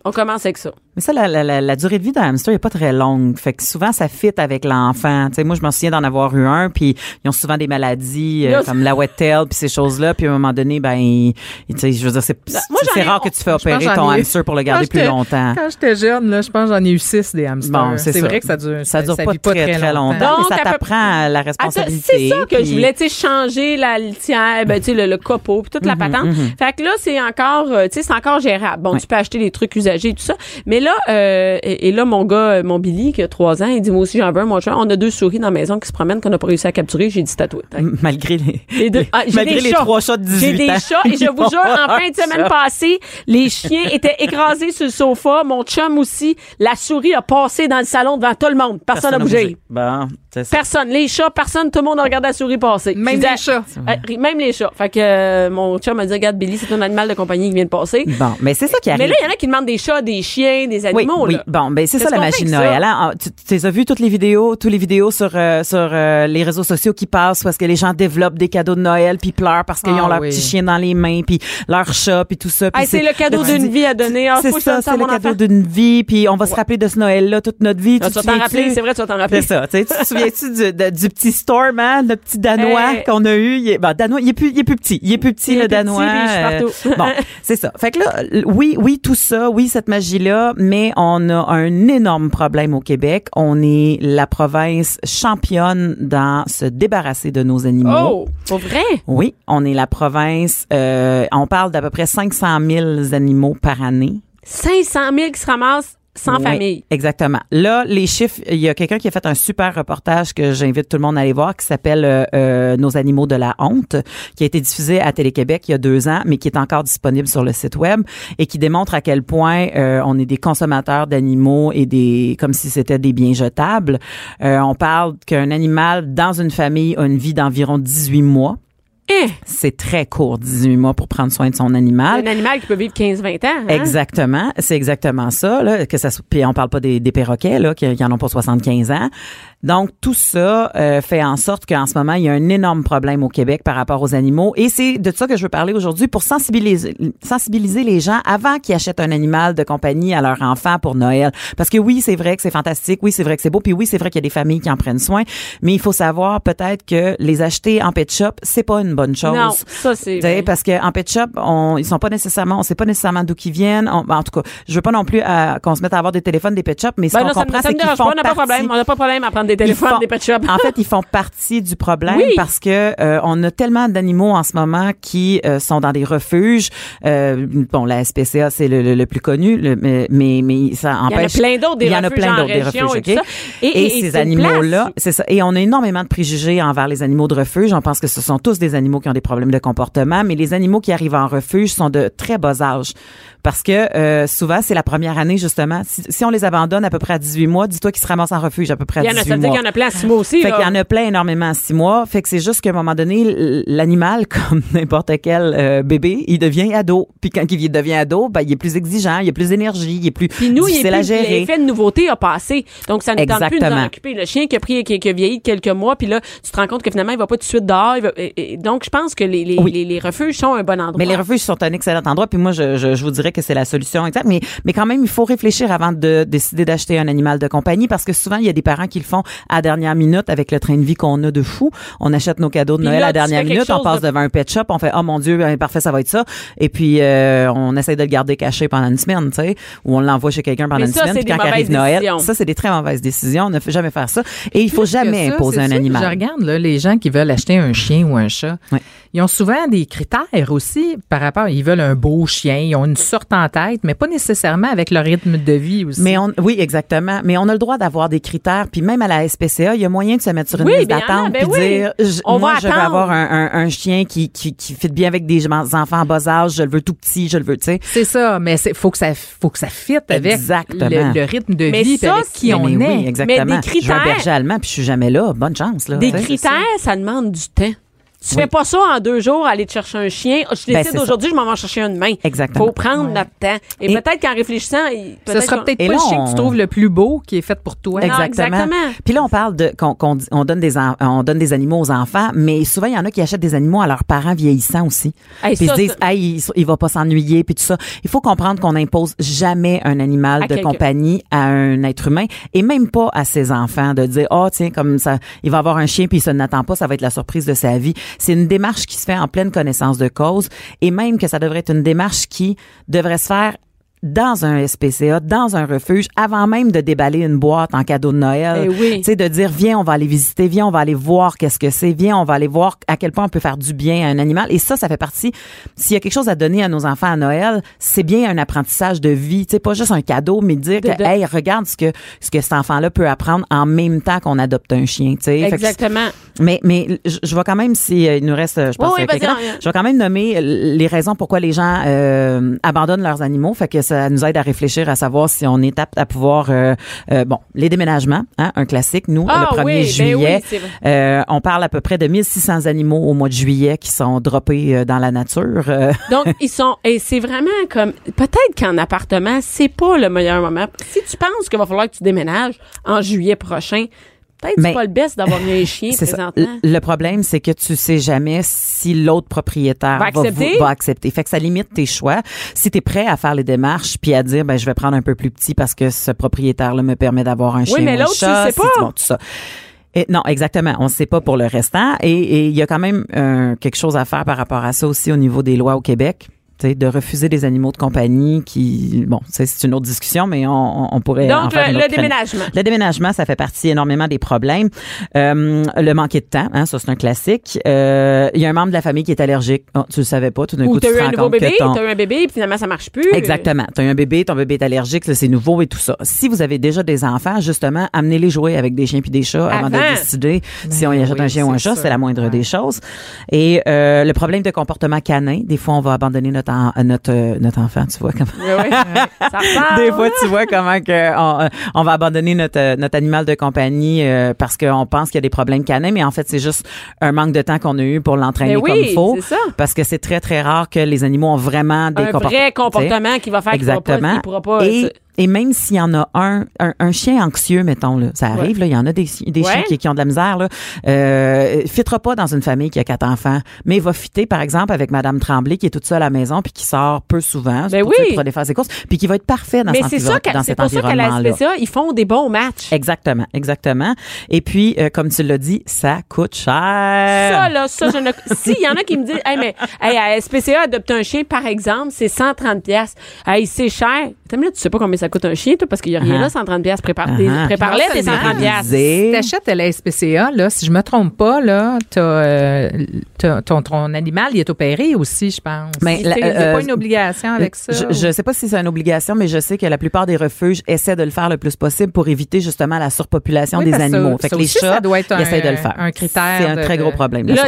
On commence avec ça. Mais ça, la, la, la, durée de vie d'un hamster est pas très longue. Fait que souvent, ça fit avec l'enfant. Tu sais, moi, je me souviens d'en avoir eu un, puis ils ont souvent des maladies euh, comme la wet tail, puis ces choses-là. Puis à un moment donné, ben, tu sais, je veux dire, c'est rare que tu fais opérer ton hamster pour le garder plus longtemps. Quand j'étais jeune, là, je pense j'en ai eu six des hamsters. Bon, c'est ça. vrai que ça dure, Ça dure pas très, très, longtemps. Donc, mais ça t'apprend la responsabilité. c'est ça que puis- je voulais, tu sais, changer la litière, ben, tu sais, le, le copeau, puis toute la patente. Fait que là, c'est encore, euh, tu sais, c'est encore gérable. Bon, tu peux acheter des trucs usagés et tout ça. Mais là, euh, et, et là, mon gars, euh, mon Billy, qui a trois ans, il dit, moi aussi, j'en veux un, mon chat. On a deux souris dans la maison qui se promènent, qu'on n'a pas réussi à capturer. J'ai dit, tatoué. Malgré les, Les deux- ah, malgré les chats. trois chats de 18 J'ai des ans. chats et je vous jure, en fin de semaine passée, les chiens étaient écrasés sur le sofa. Mon chum aussi. La souris a passé dans le salon devant tout le monde. Personne n'a bougé. Bon, c'est ça. Personne. Les chats, personne, tout le monde a regardé la souris passer. Même les chats. euh, même les chats. Fait que euh, mon chum m'a dit, regarde, Billy, c'est un animal de compagnie qui vient de passer. Bon, mais c'est ça qui arrive. Mais là, il y en a qui demandent des chats, des chiens, des Oui, animaux. oui. là. Bon, ben c'est ça la avec Noël. hein? Ah, Tu, tu as vu toutes les vidéos, toutes les vidéos sur euh, sur euh, les réseaux sociaux qui passent parce que les gens développent des cadeaux de Noël puis pleurent parce qu'ils Ah ont leur oui. petit chien dans les mains puis leur chat puis tout ça. Hey, c'est le cadeau d'une vie à donner. Ah, c'est ça, c'est le cadeau d'une vie puis on va se rappeler de ce Noël là toute notre vie. Ah, Tu vas te t'en rappeler, c'est vrai, tu vas t'en rappeler. C'est ça. Tu te souviens-tu du, petit Storm, hein, le petit Danois Hey. qu'on a eu? Ben, Danois, il est plus, il est plus petit. Il est plus petit, le Danois. Euh, bon, c'est ça. Fait que là, oui, oui, tout ça, oui, cette magie-là, mais on a un énorme problème au Québec. On est la province championne dans se débarrasser de nos animaux. Oh, pour vrai? Oui, on est la province, euh, on parle d'à peu près 500 000 animaux par année. 500 000 qui se ramassent sans Oui, famille. Exactement. Là, les chiffres, il y a quelqu'un qui a fait un super reportage que j'invite tout le monde à aller voir qui s'appelle euh, euh, Nos animaux de la honte, qui a été diffusé à Télé-Québec il y a deux ans, mais qui est encore disponible sur le site web et qui démontre à quel point euh, on est des consommateurs d'animaux et des comme si c'était des biens jetables. Euh, on parle qu'un animal dans une famille a une vie d'environ 18 mois. Eh, C'est très court, 18 mois pour prendre soin de son animal. un animal qui peut vivre 15-20 ans. hein? Exactement, c'est exactement ça. Là, que ça, puis on parle pas des, des perroquets là, qui, qui en ont pas 75 ans. Donc tout ça euh, fait en sorte qu'en ce moment il y a un énorme problème au Québec par rapport aux animaux. Et c'est de ça que je veux parler aujourd'hui pour sensibiliser, sensibiliser les gens avant qu'ils achètent un animal de compagnie à leur enfant pour Noël. Parce que oui, c'est vrai que c'est fantastique, oui, c'est vrai que c'est beau, puis oui, c'est vrai qu'il y a des familles qui en prennent soin, mais il faut savoir peut-être que les acheter en pet shop, c'est pas une bonne chose. Non, ça, c'est. Parce que en pet shop, on, ils sont pas nécessairement, on sait pas nécessairement d'où qu'ils viennent. On- ben, en tout cas, je veux pas non plus euh, qu'on se mette à avoir des téléphones des pet shops, mais ce Ben qu'on comprend, c'est qu'ils font pas. On n'a pas de problème à prendre des ils téléphones, font- des pet shops. En fait, ils font partie du problème Oui. parce que euh, on a tellement d'animaux en ce moment qui euh, sont dans des refuges. Euh, bon, la SPCA c'est le, le- le plus connu, le- mais mais, ça Il y en a empêche. plein d'autres des Il y en a refuges plein d'autres des refuges, et tout ok? ça. Et- Et, et- et ces animaux-là, place. c'est ça. Et on a énormément de préjugés envers les animaux de refuge. On pense que ce sont tous des animaux qui ont des problèmes de comportement, mais les animaux qui arrivent en refuge sont de très bas âge. Parce que euh, souvent, c'est la première année, justement. Si, si on les abandonne à peu près à 18 mois, dis-toi qu'ils se ramassent en refuge à peu près à Il y en a, 18 ça veut dire qu'il y en a plein à six mois aussi. Fait qu'il y en a plein énormément à six mois. Fait que c'est juste qu'à un moment donné, l'animal, comme n'importe quel euh, bébé, il devient ado. Puis quand il devient ado, ben, il est plus exigeant, il a plus d'énergie, il est plus Puis nous, il est difficile à plus, gérer. l'effet de nouveauté a passé. Donc, ça ne tente plus de nous en occuper. Le chien qui a pris, qui, qui a vieilli de quelques mois, puis là, tu te rends compte que finalement, il va pas tout de suite dehors. il va- et- et donc, je pense que les, les, Oui. les, les refuges sont un bon endroit. Mais les refuges sont un excellent endroit. Puis moi, je, je, je vous dirais que c'est la solution exacte. Mais, mais quand même, il faut réfléchir avant de décider d'acheter un animal de compagnie parce que souvent, il y a des parents qui le font à la dernière minute avec le train de vie qu'on a de fou. On achète nos cadeaux de Puis Noël là, à dernière minute. On passe de- devant un pet shop. On fait, oh mon Dieu, ben, parfait, ça va être ça. Et puis, euh, on essaie de le garder caché pendant une semaine, tu sais, ou on l'envoie chez quelqu'un pendant Mais une ça, semaine. Puis quand arrive Noël, décisions. ça, c'est des très mauvaises décisions. On ne fait jamais faire ça. Et il faut jamais ça, imposer un ça, animal. Je regarde là, les gens qui veulent acheter un chien ou un chat. Ouais. Ils ont souvent des critères aussi par rapport. Ils veulent un beau chien, ils ont une sorte en tête, mais pas nécessairement avec leur rythme de vie aussi. Mais on, oui, exactement. Mais on a le droit d'avoir des critères. Puis même à la la SPCA, il y a moyen de se mettre sur une Oui, liste ben, d'attente ben puis oui. dire je- On moi va je veux avoir un, un, un chien qui, qui qui fit bien avec des enfants en bas âge, je le veux tout petit, je le veux, tu sais. C'est ça, mais c'est faut que ça faut que ça fitte avec Exactement. le, le rythme de Mais vie ça, avec qui Mais on oui, est. exactement. Mais des Je veux un critères- berger allemand puis je suis jamais là. Bonne chance là. Des critères, ça demande du temps. Tu Oui. fais pas ça en deux jours, aller te chercher un chien. Je Ben, décide ça. aujourd'hui, je m'en vais chercher un demain. Exactement. Faut prendre notre temps. Et, Et- peut-être qu'en réfléchissant, Ce peut-être sera peut-être pas là, le chien que tu trouves le plus beau qui est fait pour toi. Non, Exactement. exactement. Puis là, on parle de qu'on on donne des en- on donne des animaux aux enfants, mais souvent il y en a qui achètent des animaux à leurs parents vieillissants aussi. Hey, puis ils ça, se disent, ça- hey, il, il va pas s'ennuyer, puis tout ça. Il faut comprendre qu'on impose jamais un animal À de compagnie à un être humain, et même pas à ses enfants de dire, oh tiens, comme ça, il va avoir un chien puis il se n'attend pas, ça va être la surprise de sa vie. C'est une démarche qui se fait en pleine connaissance de cause, et même que ça devrait être une démarche qui devrait se faire dans un SPCA, dans un refuge, avant même de déballer une boîte en cadeau de Noël. Eh oui. Tu sais, de dire, viens, on va aller visiter, viens, on va aller voir qu'est-ce que c'est, viens, on va aller voir à quel point on peut faire du bien à un animal. Et ça, ça fait partie, s'il y a quelque chose à donner à nos enfants à Noël, c'est bien un apprentissage de vie. Tu sais, pas juste un cadeau, mais dire De- que, de- hey, regarde ce que, ce que cet enfant-là peut apprendre en même temps qu'on adopte un chien, tu sais. Que Exactement. mais, mais je vais quand même, si euh, il nous reste, je pense, Oui, oui, euh, je vais quand même nommer euh, les raisons pourquoi les gens euh, abandonnent leurs animaux. Fait que ça nous aide à réfléchir à savoir si on est apte à pouvoir, euh, euh, bon, les déménagements, hein, un classique. Nous, Ah le 1er oui, ben juillet, oui, euh, on parle à peu près de 1600 animaux au mois de juillet qui sont droppés dans la nature. Donc, ils sont. Et c'est vraiment comme. Peut-être qu'en appartement, c'est pas le meilleur moment. Si tu penses qu'il va falloir que tu déménages en juillet prochain, peut-être Mais- c'est pas le best d'avoir un chien ça. présentement. Le problème, c'est que tu sais jamais si l'autre propriétaire Va accepter? va accepter. Fait que ça limite tes choix. Si tu es prêt à faire les démarches puis à dire ben je vais prendre un peu plus petit parce que ce propriétaire-là me permet d'avoir un chien mais ou un l'autre, tu sais si pas. bon, tout ça. Et non, exactement. On ne sait pas pour le restant. Et et il y a quand même euh, quelque chose à faire par rapport à ça aussi au niveau des lois au Québec. De refuser des animaux de compagnie qui, bon, c'est c'est une autre discussion, mais on, on- pourrait en Donc, faire le, le déménagement. Le déménagement, ça fait partie énormément des problèmes. Euh, le manquer de temps, hein, ça c'est un classique. Euh, Il y a un membre de la famille qui est allergique. Oh, tu le savais pas, tout d'un Ou coup tu te eu un rends nouveau compte bébé, que ton... t'as eu un bébé, puis finalement, ça marche plus. Exactement. Tu as un bébé, ton bébé est allergique, c'est nouveau et tout ça. Si vous avez déjà des enfants, justement, amenez-les jouer avec des chiens puis des chats avant, Avant. de décider si on y achète oui, un chien ou un chat, c'est la moindre Ouais. des choses. Et euh, le problème de comportement canin, des fois on va abandonner notre en- notre euh, notre enfant, tu vois comment Oui, oui. ça des fois, tu vois comment que on, euh, on va abandonner notre euh, notre animal de compagnie euh, parce qu'on pense qu'il y a des problèmes canins, mais en fait, c'est juste un manque de temps qu'on a eu pour l'entraîner Mais comme il faut. ça. Parce que c'est très très rare que les animaux ont vraiment des un comportements. vrai comportement qui va faire qu'il il pourra pas. et, et même s'il y en a un, un, un chien anxieux, mettons, là, ça arrive, là, il y en a des, des Ouais. chiens qui, qui ont de la misère, là, euh, fitera pas dans une famille qui a quatre enfants, mais il va fitter, par exemple, avec Madame Tremblay, qui est toute seule à la maison, puis qui sort peu souvent, Ben pour, oui. pour aller faire ses courses, puis qui va être parfait dans, Mais cet c'est ça, environ- que- dans c'est pour ça qu'à la. SPCA, ils font des bons matchs. Exactement, exactement. Et puis, euh, comme tu l'as dit, ça coûte cher. Ça, là, ça, je ne. Si, il y en a qui me disent, hey, mais, hey, à SPCA, adopter un chien, par exemple, c'est 130 pièces. Hey, c'est cher. Tu sais pas combien ça coûte un chien, toi, parce qu'il y a rien Uh-huh. là, 130 pièces. Prépare. Prépare-les, tes seulement, 130 pièces. Si t'achètes à la SPCA, là, si je me trompe pas, là, t'as, euh, ton, ton animal, il est opéré aussi, je pense. Mais Il la- n'y a euh, pas une obligation avec ça. Je, je sais pas si c'est une obligation, mais je sais que la plupart des refuges essaient de le faire le plus possible pour éviter justement la surpopulation Oui, des animaux. ça fait que les aussi, chats, ça doit être ils un- essaient de le faire. un critère C'est un très gros problème. la Là,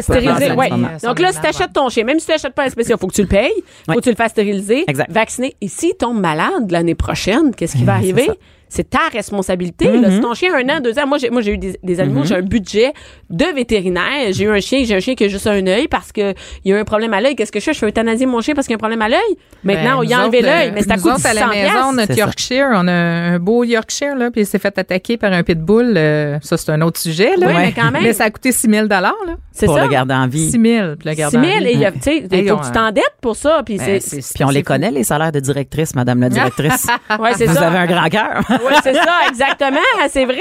Donc là, si t'achètes ton chien, même si tu n'achètes pas un SPCA, faut que tu le payes, faut que tu le fasses stériliser, vacciner. Et s'il tombe malade l'année prochaine, qu'est-ce qui va arriver? C'est ta responsabilité. là. Si ton chien a un an, deux ans, moi j'ai, moi, j'ai eu des, des animaux, j'ai un budget de vétérinaire. J'ai eu un chien, j'ai un chien qui a juste un œil parce que il y a un problème à l'œil. Qu'est-ce que je fais? Je fais euthanasier mon chien parce qu'il y a un problème à l'œil? Maintenant, Ben, on y a enlevé l'œil, euh, mais ça nous coûte autres, 600 à la maison, notre. Yorkshire, on a un beau Yorkshire, là, puis il s'est fait attaquer par un pitbull. euh, ça, c'est un autre sujet, là. Oui, mais quand même. Mais ça a coûté 6 000 là. C'est pour ça. le garder en vie. 6 000 puis le 6 garder en 000 vie. et il tu sais, il Hey, faut on- que tu t'endettes pour ça. Puis Ben, c'est, c'est- Puis on les connaît, les salaires de directrice, Madame la directrice. ouais, c'est Vous ça. avez un grand cœur. Oui, c'est ça, exactement, c'est vrai.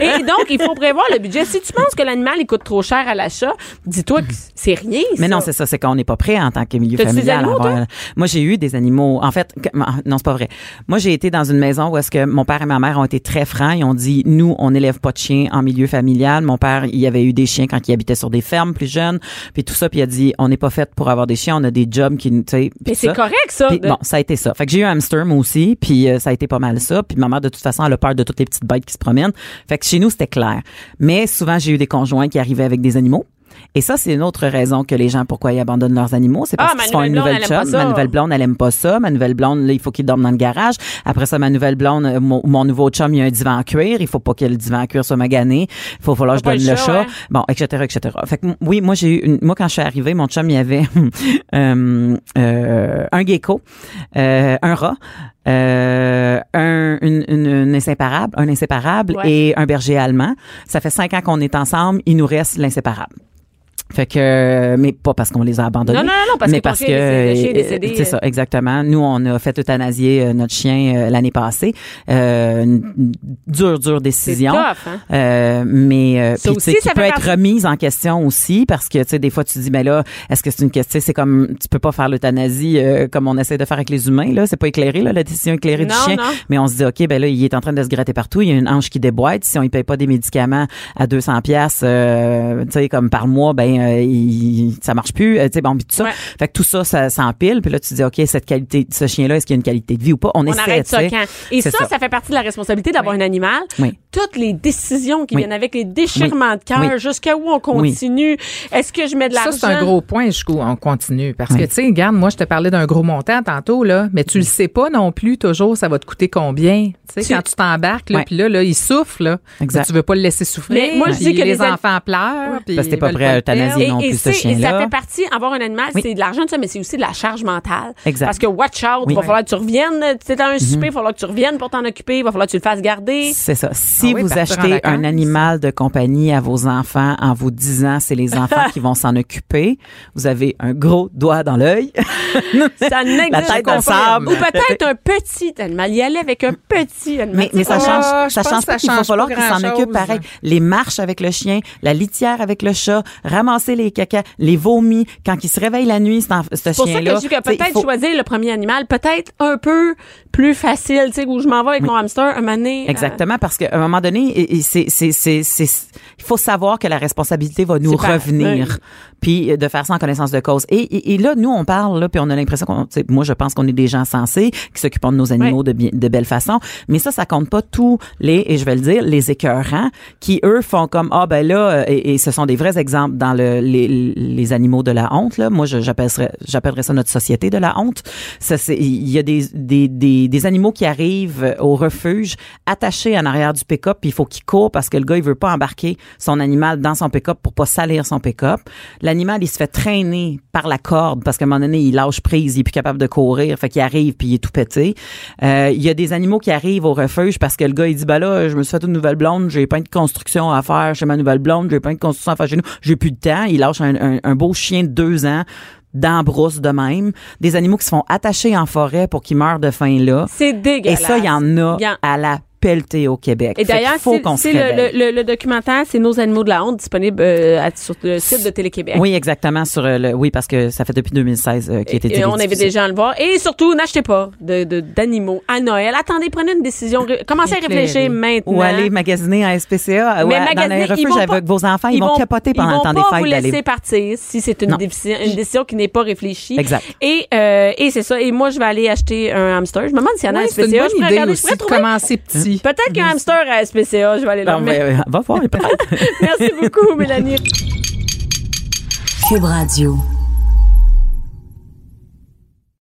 Et donc, il faut prévoir le budget. Si tu penses que l'animal, il coûte trop cher à l'achat, dis-toi que c'est rien. Mais ça. non, c'est ça, c'est qu'on n'est pas prêt en tant que milieu des familial. à animaux, avoir- Moi, j'ai eu des animaux. En fait, que- non, c'est pas vrai. Moi, j'ai été dans une maison où est-ce que mon père et ma mère ont été très francs. Ils ont dit, nous, on n'élève pas de chiens en milieu familial. Mon père, il avait eu des chiens quand il habitait sur des fermes plus jeunes, puis tout ça, puis il a dit, on n'est pas fait pour avoir des chiens. On a des jobs qui, tu sais. Mais c'est correct, ça. Puis, de- bon, ça a été ça. Fait que j'ai eu un hamster, moi aussi, puis euh, ça a été pas mal ça. Puis ma, de toute façon, elle a peur de toutes les petites bêtes qui se promènent. Fait que chez nous, c'était clair. Mais souvent, j'ai eu des conjoints qui arrivaient avec des animaux. Et ça, c'est une autre raison que les gens, pourquoi ils abandonnent leurs animaux. C'est parce Ah, qu'ils font une nouvelle blonde, ça. Ma nouvelle blonde, elle aime pas ça. Ma nouvelle blonde, là, il faut qu'il dorme dans le garage. Après ça, ma nouvelle blonde, euh, mon, mon nouveau chum, il y a un divan en cuir. Il faut pas que le divan en cuir soit magané. Il faut falloir que je donne le le chat, chat. ouais. Bon, etc., etc. Fait que, oui, moi, j'ai eu une- moi, quand je suis arrivée, mon chum, il y avait, euh, euh, un gecko, euh, un rat, euh, un, une, une, une inséparable, un inséparable Ouais. et un berger allemand. Ça fait cinq ans qu'on est ensemble. Il nous reste l'inséparable. Fait que, mais pas parce qu'on les a abandonnés. Non, non, non, parce mais que parce que, euh, c'est euh. ça, exactement. Nous, on a fait euthanasier euh, notre chien euh, l'année passée. Euh, une une dure, dure décision. tough, hein? Euh, mais euh, Ça sais, aussi, qui ça peut être remise en question aussi parce que tu sais des fois tu te dis mais là est-ce que c'est une question c'est comme tu peux pas faire l'euthanasie euh, comme on essaie de faire avec les humains là c'est pas éclairé là la décision éclairée du chien non. mais on se dit ok ben là il est en train de se gratter partout il y a une hanche qui déboîte si on y paye pas des médicaments à 200 pièces euh, tu sais comme par mois ben euh, il, ça marche plus euh, tu sais bon tout ça Ouais. fait que tout ça ça s'empile puis là tu te dis ok cette qualité cette chien là est-ce qu'il y a une qualité de vie ou pas? On, On essaie arrête ça quand? Et ça, ça, fait partie de la responsabilité d'avoir un animal. Oui. Toutes les décisions qui Oui. viennent avec les déchirements de cœur, Oui. jusqu'à où on continue? Est-ce que je mets de l'argent? Ça, c'est un gros point jusqu'où on continue. Parce Oui. que, tu sais, regarde, moi, je te parlais d'un gros montant tantôt, là, mais tu le sais pas non plus toujours, ça va te coûter combien. Tu sais, quand tu t'embarques, là, puis là, là, il souffle, là. Exact. Tu veux pas le laisser souffrir. Mais moi, je dis que les, les an- enfants pleurent. Parce que t'es pas prêt à euthanasier non et, plus, ce et ça chien-là. fait partie, avoir un animal, Oui. c'est de l'argent, ça, mais c'est aussi de la charge mentale. Exact. Parce que watch out, il va falloir que tu reviennes. Tu sais, un souper, il va falloir que tu reviennes pour t'en occuper, il va falloir que tu le fasses garder. C'est ça. Si Ah oui, vous achetez un animal de compagnie à vos enfants en vous disant c'est les enfants qui vont s'en occuper, vous avez un gros doigt dans l'œil. Ça n'existe La tête sable. Ou peut-être un petit animal. Y aller avec un petit animal. Mais, mais ça Ah, change, ça change pas ça qu'il va falloir pas qu'il s'en grand-chose. occupe pareil. Les marches avec le chien, la litière avec le chat, ramasser les caca, les vomis. Quand il se réveille la nuit, c'est pour ça que je dis que il peut-être faut- choisir le premier animal, peut-être un peu plus facile, tu sais, où je m'en vais avec mon hamster un donné, euh, Exactement, parce qu'à un moment donné, et- et c'est, c'est, c'est, c'est- il faut savoir que la responsabilité va nous pas- revenir, oui. puis euh, de faire ça en connaissance de cause. Et, et, et là, nous, on parle, là, puis on a l'impression qu'on, moi, je pense qu'on est des gens sensés, qui s'occupent de nos animaux Oui. de, de belle façon, mais ça, ça compte pas tous les, et je vais le dire, les écœurants, qui, eux, font comme, ah, ben là, euh, et, et ce sont des vrais exemples dans le, les, les animaux de la honte, là. Moi, j'appellerais, j'appellerais ça notre société de la honte. Ça, c'est, il y a des, des, des, des animaux qui arrivent au refuge attachés en arrière du pick-up, puis il faut qu'il court parce que le gars, il veut pas embarquer son animal dans son pick-up pour pas salir son pick-up. L'animal, il se fait traîner par la corde parce qu'à un moment donné, il lâche prise, il est plus capable de courir, fait qu'il arrive puis il est tout pété. Euh, il y a des animaux qui arrivent au refuge parce que le gars, il dit, bah là, je me suis fait une nouvelle blonde, j'ai plein de construction à faire chez ma nouvelle blonde, j'ai plein de construction à faire chez nous, j'ai plus de temps. Il lâche un, un- un beau chien de deux ans dans la brousse de même. Des animaux qui se font attacher en forêt pour qu'ils meurent de faim là. C'est Et dégueulasse. ça, il y en a Il y en- à la pelletée au Québec. Et d'ailleurs, c'est le, le, le, documentaire, c'est Nos animaux de la honte, disponible euh, à- sur le site de Télé-Québec. Oui, exactement sur euh, le oui parce que ça fait depuis 2016 euh, qu'il a été Et on invite des gens à le voir. Et surtout, n'achetez pas de de- d'animaux à Noël. Attendez, prenez une décision. Commencez à réfléchir maintenant. ou aller magasiner à SPCA ou à- dans les ils refuges vont avec vos enfants, ils, vont, capoter pendant ils le vont temps des pas vous fêtes laisser d'aller. partir si c'est une, décision, une décision qui n'est pas réfléchie. Exact. Et, euh, et c'est ça. Et moi, je vais aller acheter un hamster. Je me demande s'il y en a Ouais, à c'est une SPCA. Je bonne pourrais idée je aussi de commencer petit. Peut-être qu'il y a un hamster à SPCA. Je vais aller là. Mais- ben, va voir peut-être. Merci beaucoup, Mélanie. Cube Radio.